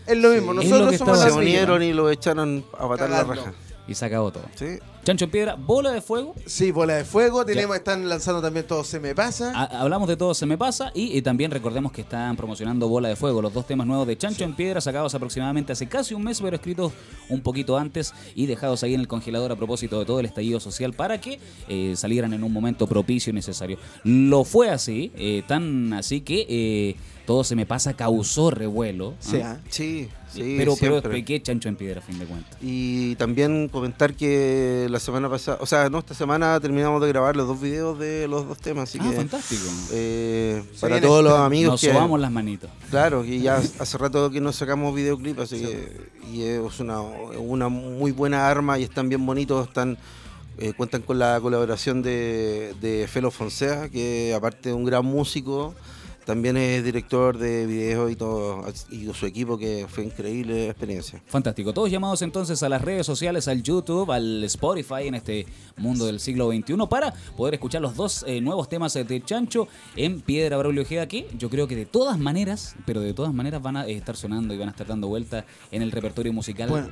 Es lo mismo, Es lo nosotros que somos estaba las se haciendo. unieron y lo echaron a matar la Cagando. raja Y se acabó todo. sí Chancho en piedra, bola de fuego. Sí, bola de fuego, tenemos, están lanzando también todo Se Me Pasa. Ha- hablamos de todo se me pasa y, y también recordemos que están promocionando Bola de Fuego, los dos temas nuevos de Chancho en Piedra, sacados aproximadamente hace casi un mes, pero escritos un poquito antes y dejados ahí en el congelador a propósito de todo el estallido social para que eh, salieran en un momento propicio y necesario. Lo fue así, eh, tan así que eh, todo se me pasa causó revuelo. ¿ah? Sí, ah. sí sí pero, pero siempre. ¿qué Chancho en Piedra a fin de cuentas? y también comentar que la semana pasada o sea no esta semana terminamos de grabar los dos videos de los dos temas así Ah, que fantástico. eh, para todos los amigos Nos que sobamos las manitos. Claro, que ya hace rato que no sacamos videoclip, así que y es una, una muy buena arma y están bien bonitos, están eh, cuentan con la colaboración de, de Felo Fonsea, que aparte de un gran músico, también es director de videos y todo, y su equipo, que fue increíble experiencia. Fantástico. Todos llamados entonces a las redes sociales, al YouTube, al Spotify en este mundo del siglo XXI para poder escuchar los dos eh, nuevos temas de Chancho en Piedra Braulio Ojeda que yo creo que de todas maneras, pero de todas maneras van a eh, estar sonando y van a estar dando vuelta en el repertorio musical Bueno.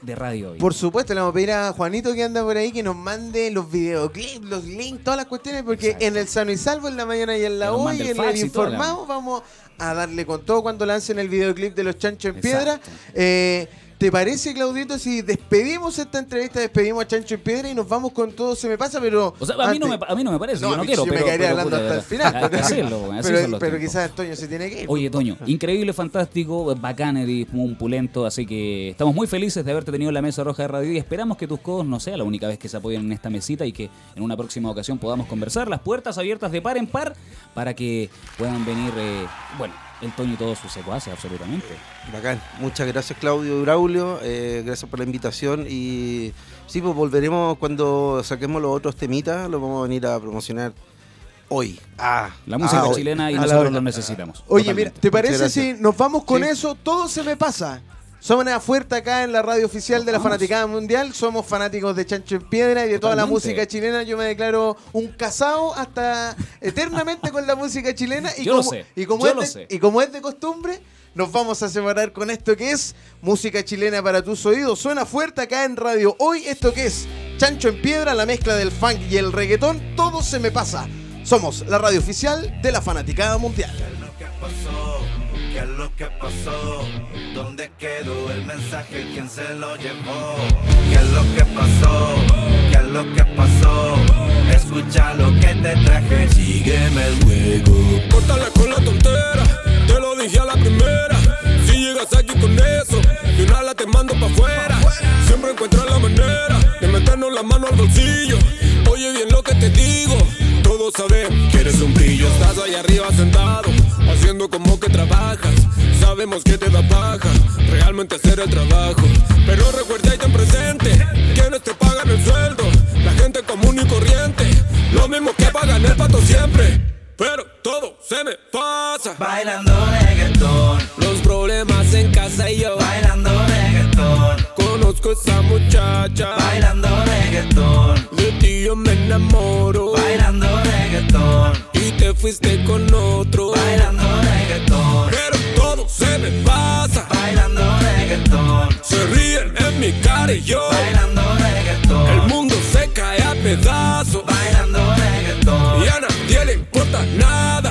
de radio hoy. Por supuesto, le vamos a pedir a Juanito que anda por ahí que nos mande los videoclips, los links, todas las cuestiones, porque Exacto. en el Sano y Salvo, en la mañana y en la hoy, en el y informados, vamos a darle con todo cuando lancen el videoclip de los Chancho en Exacto. Piedra. Eh, ¿Te parece, Claudito, si despedimos esta entrevista, despedimos a Chancho en Piedra y nos vamos con todo se me pasa, pero... O sea, a mí, no me, a mí no me parece, No, yo no quiero, me pero, quedaría pero, hablando puta, hasta el final. Hay que hacerlo, weón, así pero pero quizás Antonio se tiene que ir. Oye, Toño, increíble, fantástico, bacán, muy pulento, así que estamos muy felices de haberte tenido en la mesa roja de radio y esperamos que tus codos no sea la única vez que se apoyen en esta mesita y que en una próxima ocasión podamos conversar. Las puertas abiertas de par en par para que puedan venir, eh, bueno, el Toño y todos sus secuaces, absolutamente. Bacán. Muchas gracias Claudio y Braulio. eh, gracias por la invitación. Y sí, pues volveremos cuando saquemos los otros temitas. Los vamos a venir a promocionar hoy. Ah, La música ah, hoy. chilena y nosotros lo necesitamos. Oye, totalmente. mira, ¿te parece si nos vamos con Sí. eso? Todo se me pasa. Somos fuerte acá en la radio oficial de la Vamos. Fanaticada Mundial. Somos fanáticos de Chancho en Piedra y de toda la música chilena. Yo me declaro un casado hasta eternamente con la música chilena. Y Yo lo sé, Y como, yo es lo de, sé. y como es de costumbre, nos vamos a separar con esto que es música chilena para tus oídos. Suena fuerte acá en radio. Hoy esto que es Chancho en Piedra, la mezcla del funk y el reggaetón. Todo se me pasa. Somos la radio oficial de la Fanaticada Mundial. lo que pasó? ¿Qué es lo que pasó? ¿Dónde quedó el mensaje? ¿Quién se lo llevó? ¿Qué es lo que pasó? ¿Qué es lo que pasó? Escucha lo que te traje, sígueme el juego. Córtale con la tontera, te lo dije a la primera. Si llegas aquí con eso, de una te mando pa' afuera. Siempre encuentras la manera de meternos la mano al bolsillo. Oye bien lo que te digo, todos saben que eres un brillo. Estás ahí arriba sentado, haciendo como que trabajas. Sabemos que te da paja, realmente hacer el trabajo. Pero recuerda y ten presente, quienes te pagan el sueldo, la gente común y corriente. Lo mismo que pagan el pato siempre. Pero todo se me pasa. Bailando reggaetón, Los problemas en casa y yo. bailando reggaetón, Conozco esa muchacha. bailando reggaetón, De ti yo me enamoro. bailando reggaetón, Y te fuiste con otro. bailando reggaetón, Pero todo se me pasa. bailando reggaetón, Se ríen en mi cara y yo. bailando reggaetón. El mundo se cae a pedazos. Bailando reggaetón. Y a nadie le importa nada.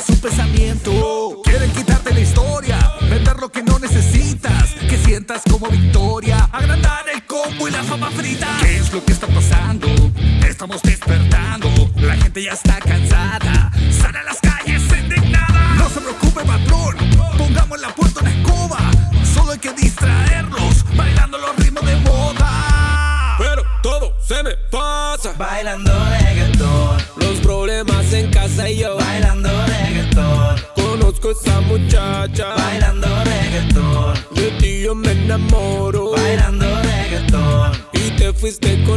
Tengas un pensamiento. Quieren quitarte la historia, vender lo que no necesitas. Que sientas como victoria, agrandar el combo y la fama frita. ¿Qué es lo que está pasando? Estamos despertando. La gente ya está cansada. Enamoro. bailando reggaetón, Y te fuiste con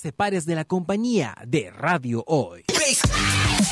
separes de la compañía de Radio Hoy.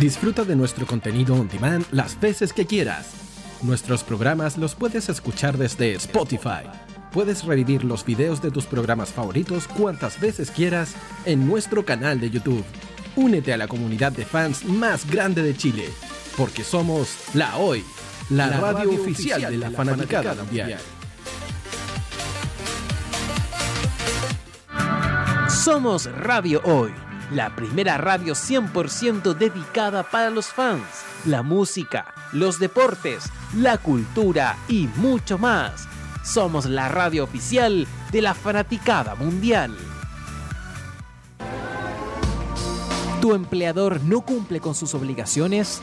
Disfruta de nuestro contenido on demand las veces que quieras. Nuestros programas los puedes escuchar desde Spotify. Puedes revivir los videos de tus programas favoritos cuantas veces quieras en nuestro canal de YouTube. Únete a la comunidad de fans más grande de Chile, porque somos La Hoy, la, radio, oficial de la, fanaticada mundial. Somos Radio Hoy, la primera radio 100% dedicada para los fans, la música, los deportes, la cultura y mucho más. Somos la radio oficial de la fanaticada mundial. ¿Tu empleador no cumple con sus obligaciones?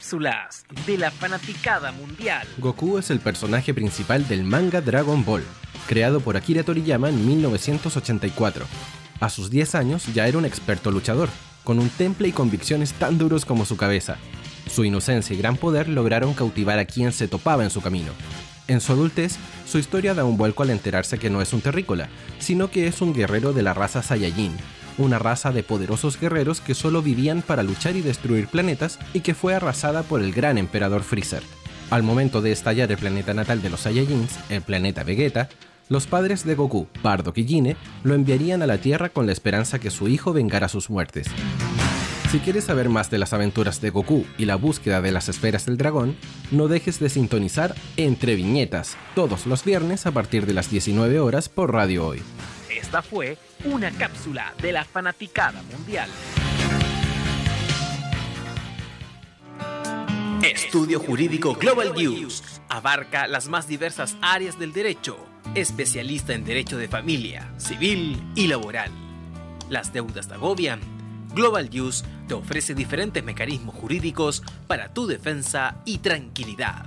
Cápsulas de la fanaticada mundial. Goku es el personaje principal del manga Dragon Ball, creado por Akira Toriyama en 1984. A sus 10 años ya era un experto luchador, con un temple y convicciones tan duros como su cabeza. Su inocencia y gran poder lograron cautivar a quien se topaba en su camino. En su adultez, su historia da un vuelco al enterarse que no es un terrícola, sino que es un guerrero de la raza Saiyajin, una raza de poderosos guerreros que solo vivían para luchar y destruir planetas y que fue arrasada por el gran emperador Freezer. Al momento de estallar el planeta natal de los Saiyajins, el planeta Vegeta, los padres de Goku, Bardock y Gine, lo enviarían a la Tierra con la esperanza que su hijo vengara sus muertes. Si quieres saber más de las aventuras de Goku y la búsqueda de las esferas del dragón, no dejes de sintonizar Entre Viñetas, todos los viernes a partir de las 19 horas por Radio Hoy. Esta fue una cápsula de la fanaticada mundial. Estudio Jurídico Global News abarca las más diversas áreas del derecho, especialista en derecho de familia, civil y laboral. Las deudas te agobian. Global News te ofrece diferentes mecanismos jurídicos para tu defensa y tranquilidad.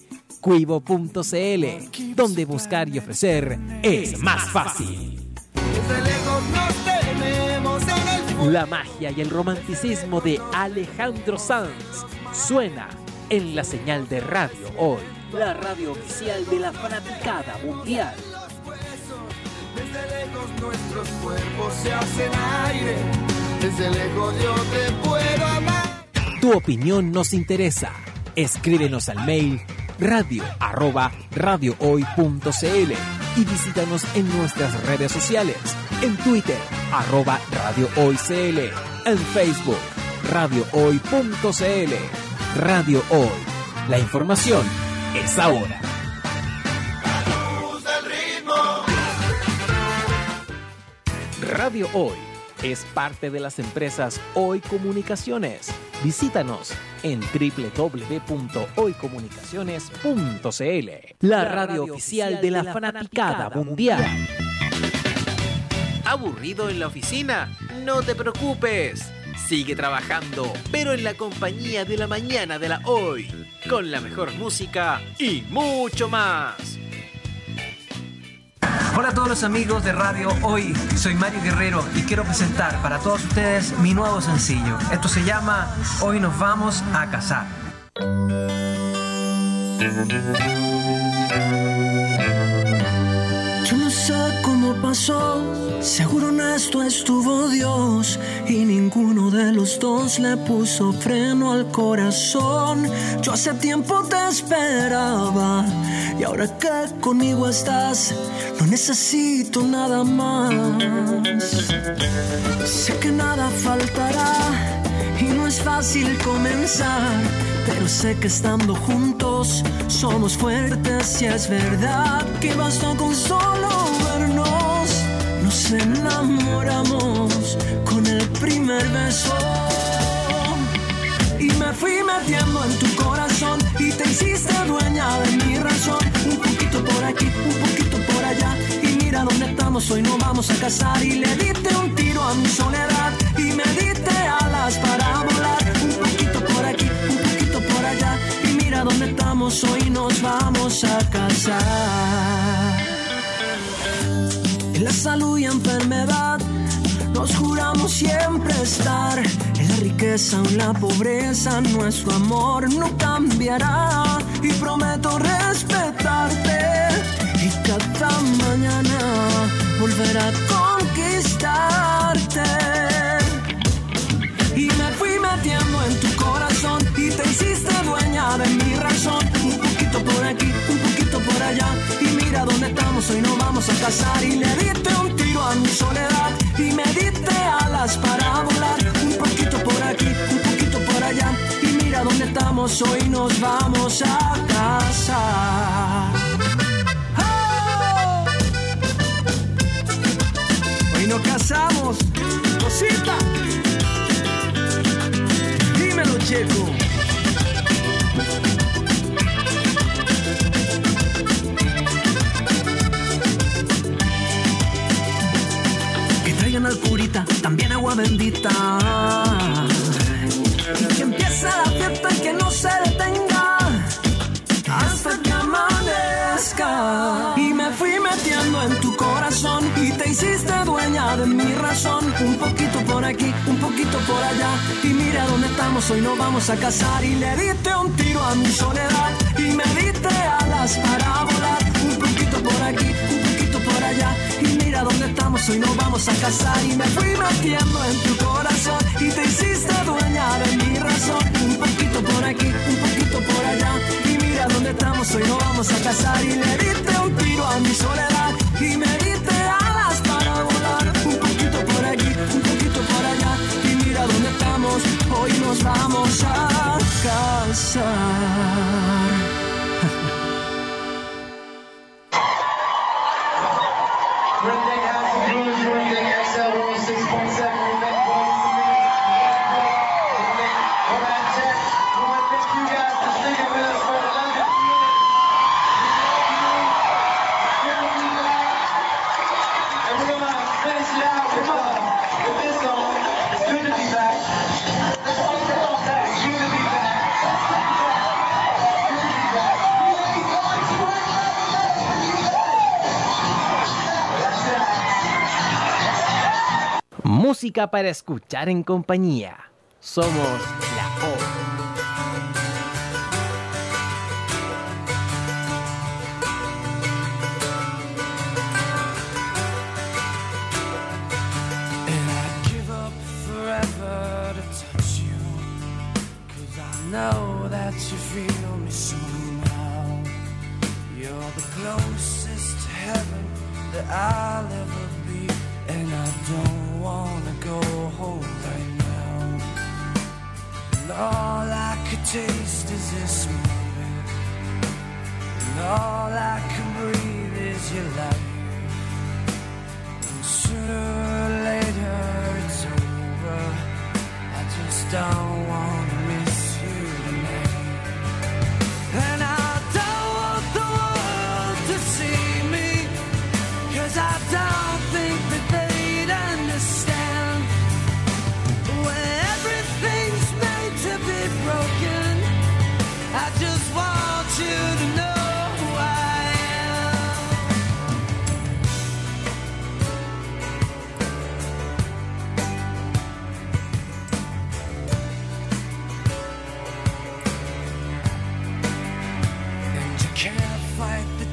Cuivo.cl, donde buscar y ofrecer es más fácil. La magia y el romanticismo de Alejandro Sanz suena en la señal de radio hoy, la radio oficial de la fanaticada mundial. Desde lejos nuestros cuerpos se hacen aire. Desde lejos yo te puedo amar. Tu opinión nos interesa. Escríbenos al mail radio arroba radiohoy.cl y visítanos en nuestras redes sociales. En Twitter, arroba radiohoycl. En Facebook, radiohoy.cl. Radio Hoy. La información es ahora. Radio Hoy es parte de las empresas Hoy Comunicaciones. Visítanos en www.hoycomunicaciones.cl. La radio oficial de la fanaticada mundial. ¿Aburrido en la oficina? No te preocupes. Sigue trabajando, pero en la compañía de la mañana de la hoy, con la mejor música y mucho más. Hola a todos los amigos de Radio Hoy, soy Mario Guerrero y quiero presentar para todos ustedes mi nuevo sencillo. Esto se llama Hoy nos vamos a casar. Pasó, seguro en esto estuvo Dios y ninguno de los dos le puso freno al corazón. Yo hace tiempo te esperaba y ahora que conmigo estás, no necesito nada más. Sé que nada faltará y no es fácil comenzar, pero sé que estando juntos somos fuertes y es verdad que bastó con solo. Nos enamoramos con el primer beso. Y me fui metiendo en tu corazón y te hiciste dueña de mi razón. Un poquito por aquí, un poquito por allá. Y mira dónde estamos, hoy nos vamos a casar. Y le diste un tiro a mi soledad y me diste alas para volar. Un poquito por aquí, un poquito por allá. Y mira dónde estamos, hoy nos vamos a casar. La salud y enfermedad nos juramos siempre estar. En la riqueza o en la pobreza, nuestro amor no cambiará. Y prometo respetarte. Y cada mañana volver a conquistarte. Y me fui metiendo en tu corazón y te hiciste dueña de mi razón. Un poquito por aquí, un poquito por allá. Y mira dónde estamos, hoy nos a casar. Y le diste un tiro a mi soledad y me diste alas para volar. Un poquito por aquí, un poquito por allá. Y mira dónde estamos, hoy nos vamos a casar. ¡Oh! Hoy nos casamos, cosita. Dímelo, Checo. También agua bendita. Y que empiece la fiesta y que no se detenga hasta que amanezca. Y me fui metiendo en tu corazón y te hiciste dueña de mi razón. Un poquito por aquí, un poquito por allá. Y mira dónde estamos, hoy nos vamos a casar. Y le diste un tiro a mi soledad y me diste alas para volar. Hoy nos vamos a casar. Y me fui metiendo en tu corazón y te hiciste dueña de mi razón. Un poquito por aquí, un poquito por allá. Y mira dónde estamos, hoy nos vamos a casar. Y le diste un tiro a mi soledad y me diste alas para volar. Un poquito por aquí, un poquito por allá. Y mira dónde estamos, hoy nos vamos a casar. Música para escuchar en compañía. Somos la O. Know that you feel me somehow. You're the closest to heaven that I'll ever be. And I don't right now. All I taste is this moment. And all I can breathe is your. And sooner or later it's over. I just don't want to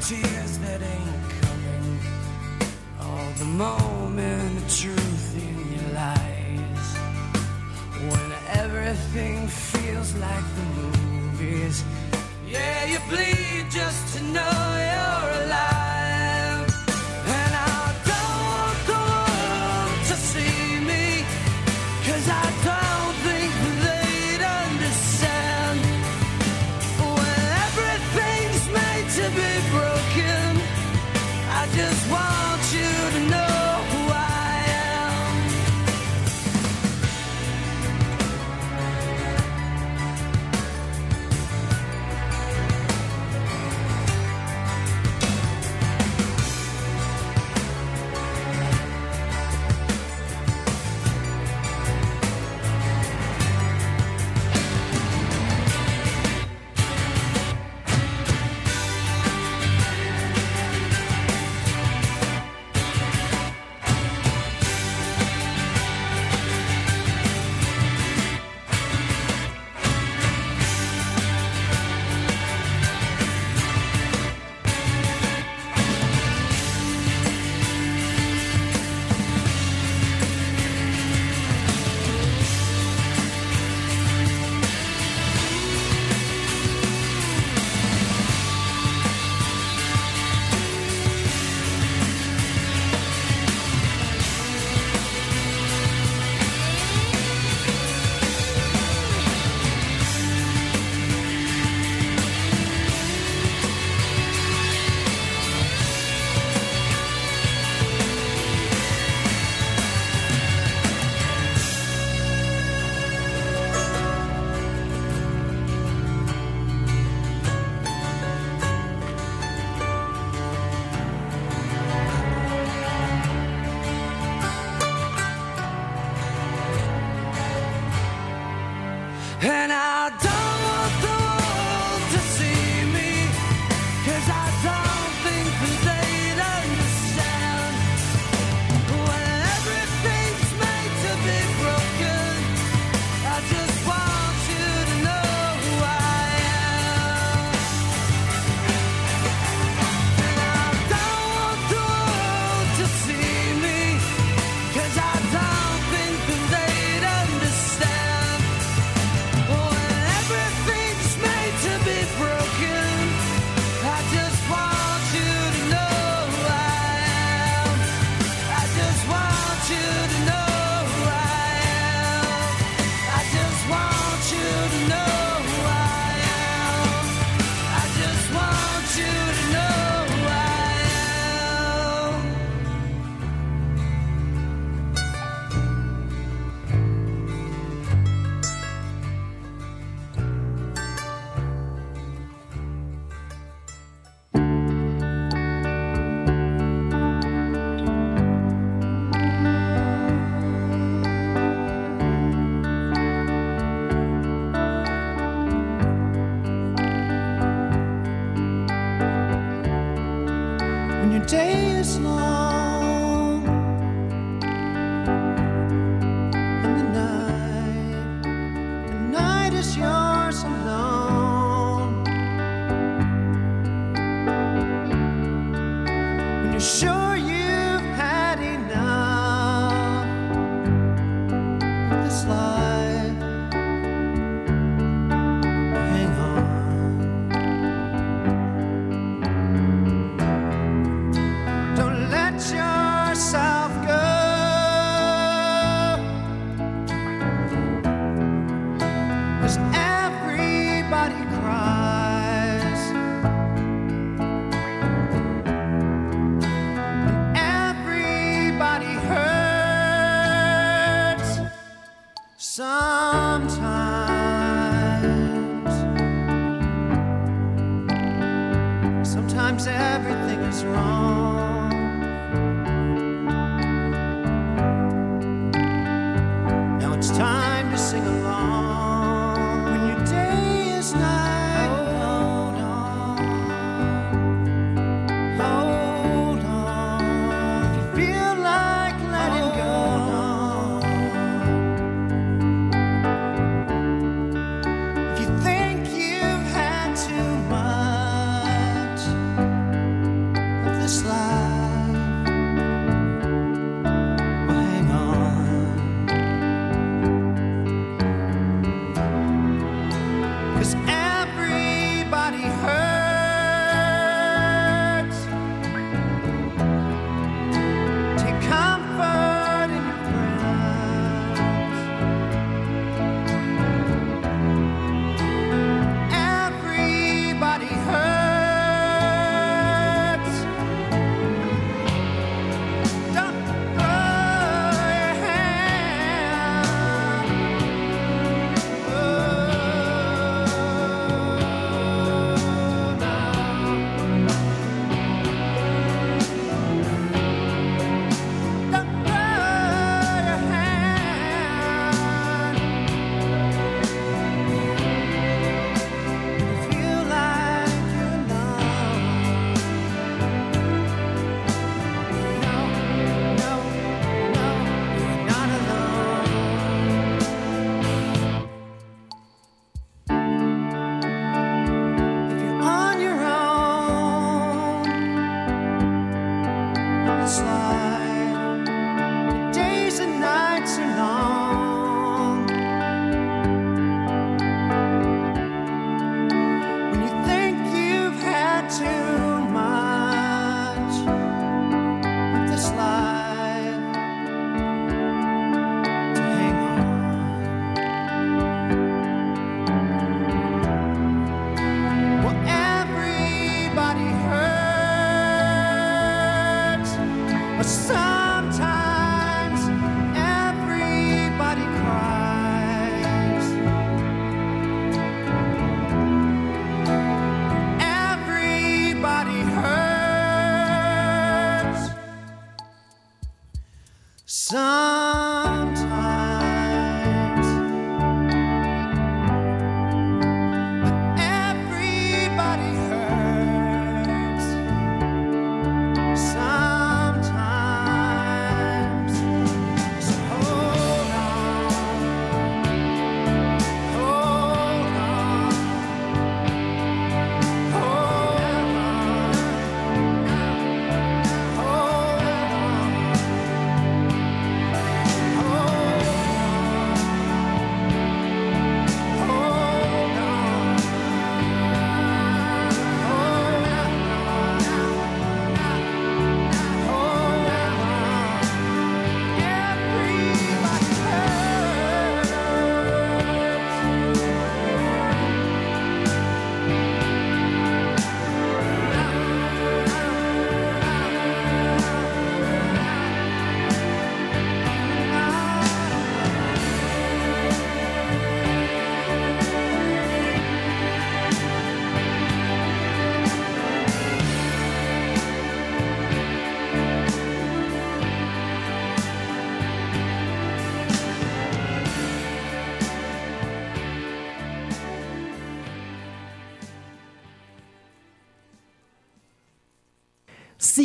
tears that ain't coming, all the moment of truth in your lies. When everything feels like the movies, yeah, you bleed just to know you're. Sing along.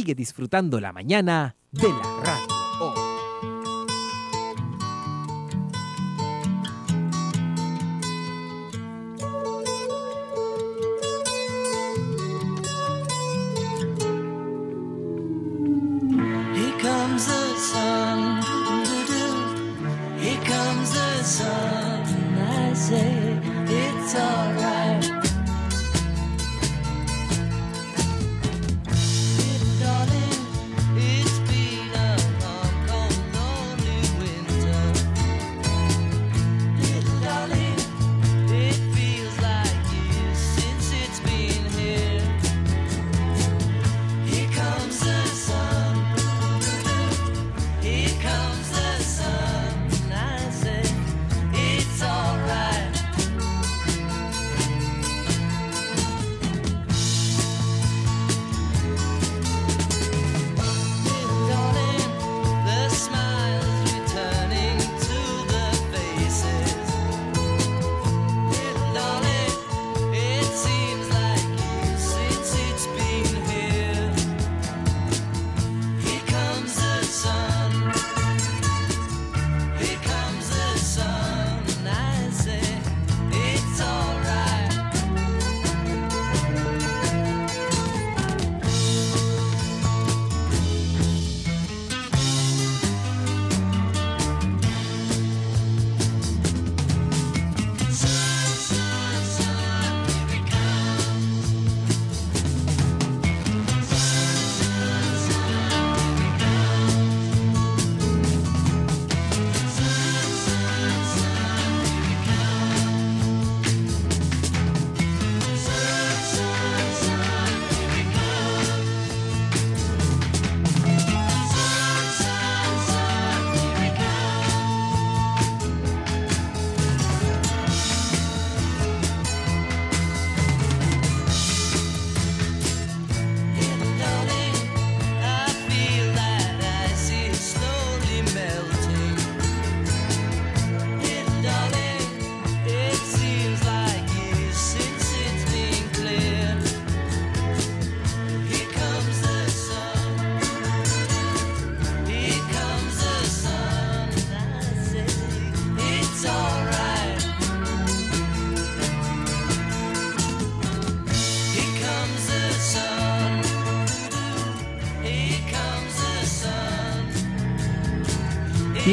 Sigue disfrutando la mañana de la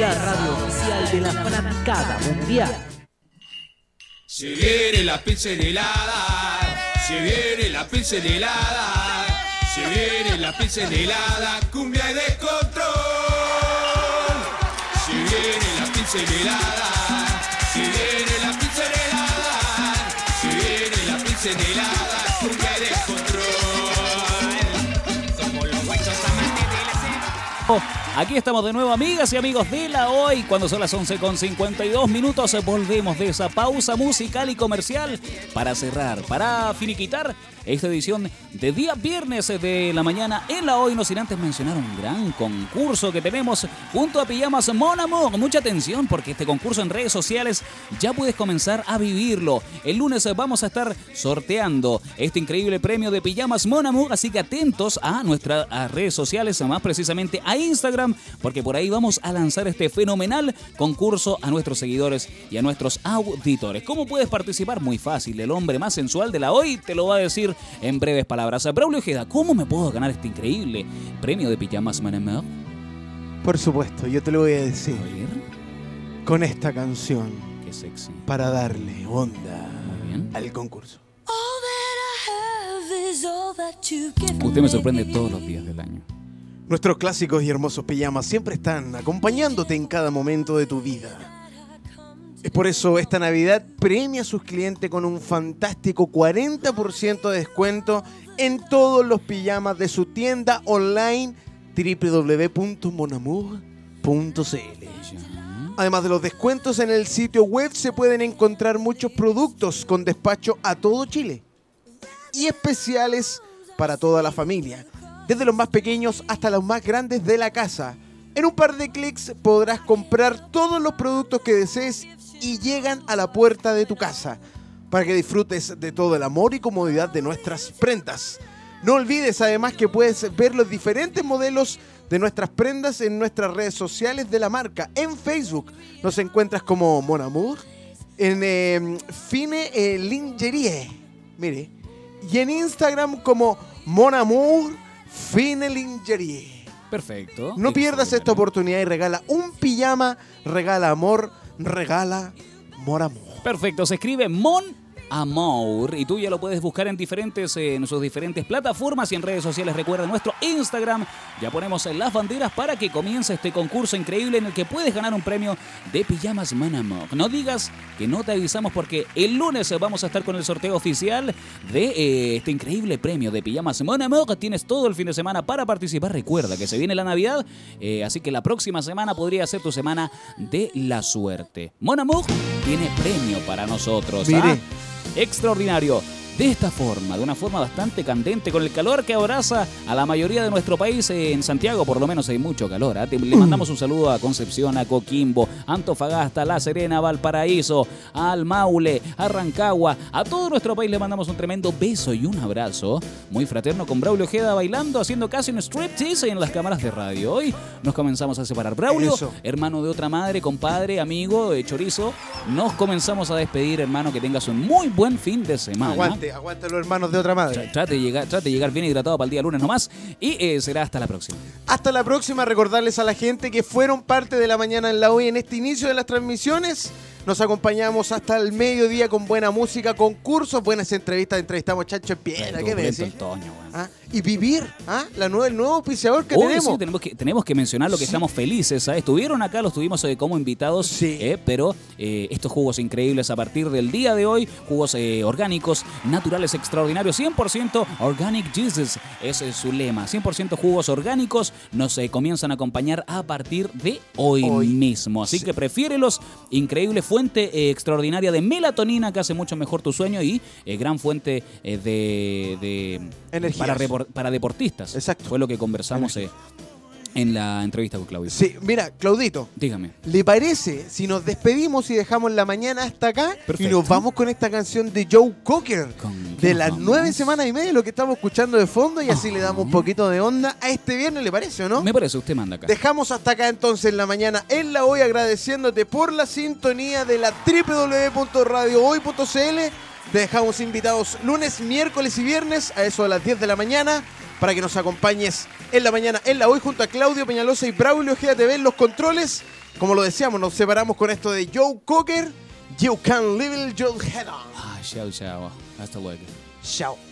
la radio oficial de la fanaticada mundial. Se viene la pizza helada, se viene la pizza helada, se viene la pizza helada, cumbia y descontrol. Se viene la pizza helada, se viene la pizza helada, se viene la pizza helada, cumbia y descontrol. Somos los guachos amantes de la cena. Aquí estamos de nuevo, amigas y amigos de la hoy. Cuando son las 11 con 52 minutos, volvemos de esa pausa musical y comercial para cerrar, para finiquitar esta edición de día viernes de la mañana en la hoy. No sin antes mencionar un gran concurso que tenemos junto a Pijamas Mon Amour. Mucha atención porque este concurso en redes sociales ya puedes comenzar a vivirlo. El lunes vamos a estar sorteando este increíble premio de Pijamas Mon así que atentos a nuestras redes sociales, más precisamente a Instagram, porque por ahí vamos a lanzar este fenomenal concurso a nuestros seguidores y a nuestros auditores. ¿Cómo puedes participar? Muy fácil. El hombre más sensual de la hoy te lo va a decir en breves palabras. Braulio Ojeda, ¿cómo me puedo ganar este increíble premio de Pijamas Mon Amour? Por supuesto, yo te lo voy a decir. Con esta canción. Qué sexy. Para darle onda al concurso. Usted me sorprende todos los días del año. Nuestros clásicos y hermosos pijamas siempre están acompañándote en cada momento de tu vida. Es por eso esta Navidad premia a sus clientes con un fantástico 40% de descuento en todos los pijamas de su tienda online www.monamour.cl. Además de los descuentos en el sitio web se pueden encontrar muchos productos con despacho a todo Chile y especiales para toda la familia, desde los más pequeños hasta los más grandes de la casa. En un par de clics podrás comprar todos los productos que desees y llegan a la puerta de tu casa para que disfrutes de todo el amor y comodidad de nuestras prendas. No olvides además que puedes ver los diferentes modelos de nuestras prendas en nuestras redes sociales de la marca. En Facebook nos encuentras como Mon Amour, en eh, Fine eh, Lingerie, mire, y en Instagram como Mon Amour Fine Lingerie. Perfecto. No pierdas esta oportunidad y regala un pijama, regala amor, regala Mon Amour. Perfecto, se escribe Mon Amour y tú ya lo puedes buscar en diferentes eh, en sus diferentes plataformas y en redes sociales. Recuerda nuestro Instagram. Ya ponemos las banderas para que comience este concurso increíble en el que puedes ganar un premio de pijamas Man Amour. No digas que no te avisamos porque el lunes vamos a estar con el sorteo oficial de eh, este increíble premio de pijamas Man Amour. Tienes todo el fin de semana para participar. Recuerda que se viene la Navidad, eh, así que la próxima semana podría ser tu semana de la suerte. Mon Amour tiene premio para nosotros. Mire. Extraordinario. De esta forma, de una forma bastante candente, con el calor que abraza a la mayoría de nuestro país, eh, en Santiago por lo menos hay mucho calor. ¿ah? Le mandamos un saludo a Concepción, a Coquimbo, Antofagasta, a La Serena, a Valparaíso, al Maule, a Rancagua. A todo nuestro país le mandamos un tremendo beso y un abrazo muy fraterno con Braulio Ojeda bailando, haciendo casi un striptease en las cámaras de radio. Hoy nos comenzamos a separar. Braulio, Eso. hermano de otra madre, compadre, amigo de Chorizo, nos comenzamos a despedir, hermano, que tengas un muy buen fin de semana. Aguante, aguante los hermanos de otra madre. Trate de llegar, trate de llegar bien hidratado para el día lunes nomás. Y eh, será hasta la próxima. Hasta la próxima, recordarles a la gente que fueron parte de la mañana en la hoy en este inicio de las transmisiones. Nos acompañamos hasta el mediodía con buena música, concursos, buenas entrevistas. Entrevistamos a Chacho en Piedra, ¿qué me decís? Toño. ¿Ah? Y vivir, ¿ah? La nueva, el nuevo auspiciador que tenemos. sí, tenemos, que, tenemos que mencionar lo que estamos felices. Estuvieron acá, los tuvimos eh, como invitados, eh, pero eh, estos jugos increíbles a partir del día de hoy, jugos eh, orgánicos, naturales, extraordinarios, 100% Organic Jesus es su lema. 100% jugos orgánicos nos comienzan a acompañar a partir de hoy, mismo. Así que prefiérelos. Increíble fuente eh, extraordinaria de melatonina que hace mucho mejor tu sueño y eh, gran fuente eh, de, de para, para deportistas. Exacto. Fue lo que conversamos en la entrevista con Claudio. Sí, mira, Claudito, Dígame. ¿le parece si nos despedimos y dejamos la mañana hasta acá y nos vamos con esta canción de Joe Cocker de las vamos? nueve semanas y media, lo que estamos escuchando de fondo y así le damos un poquito de onda a este viernes, ¿le parece o no? Me parece, usted manda acá. Dejamos hasta acá entonces la mañana en la hoy agradeciéndote por la sintonía de la www.radiohoy.cl. Te dejamos invitados lunes, miércoles y viernes a eso a las 10 de la mañana para que nos acompañes en la mañana en la hoy junto a Claudio Peñalosa y Braulio Ojeda TV en los controles como lo decíamos, nos separamos con esto de Joe Cocker. You can live your head on. Ah, chao, chao. Hasta luego. Chao.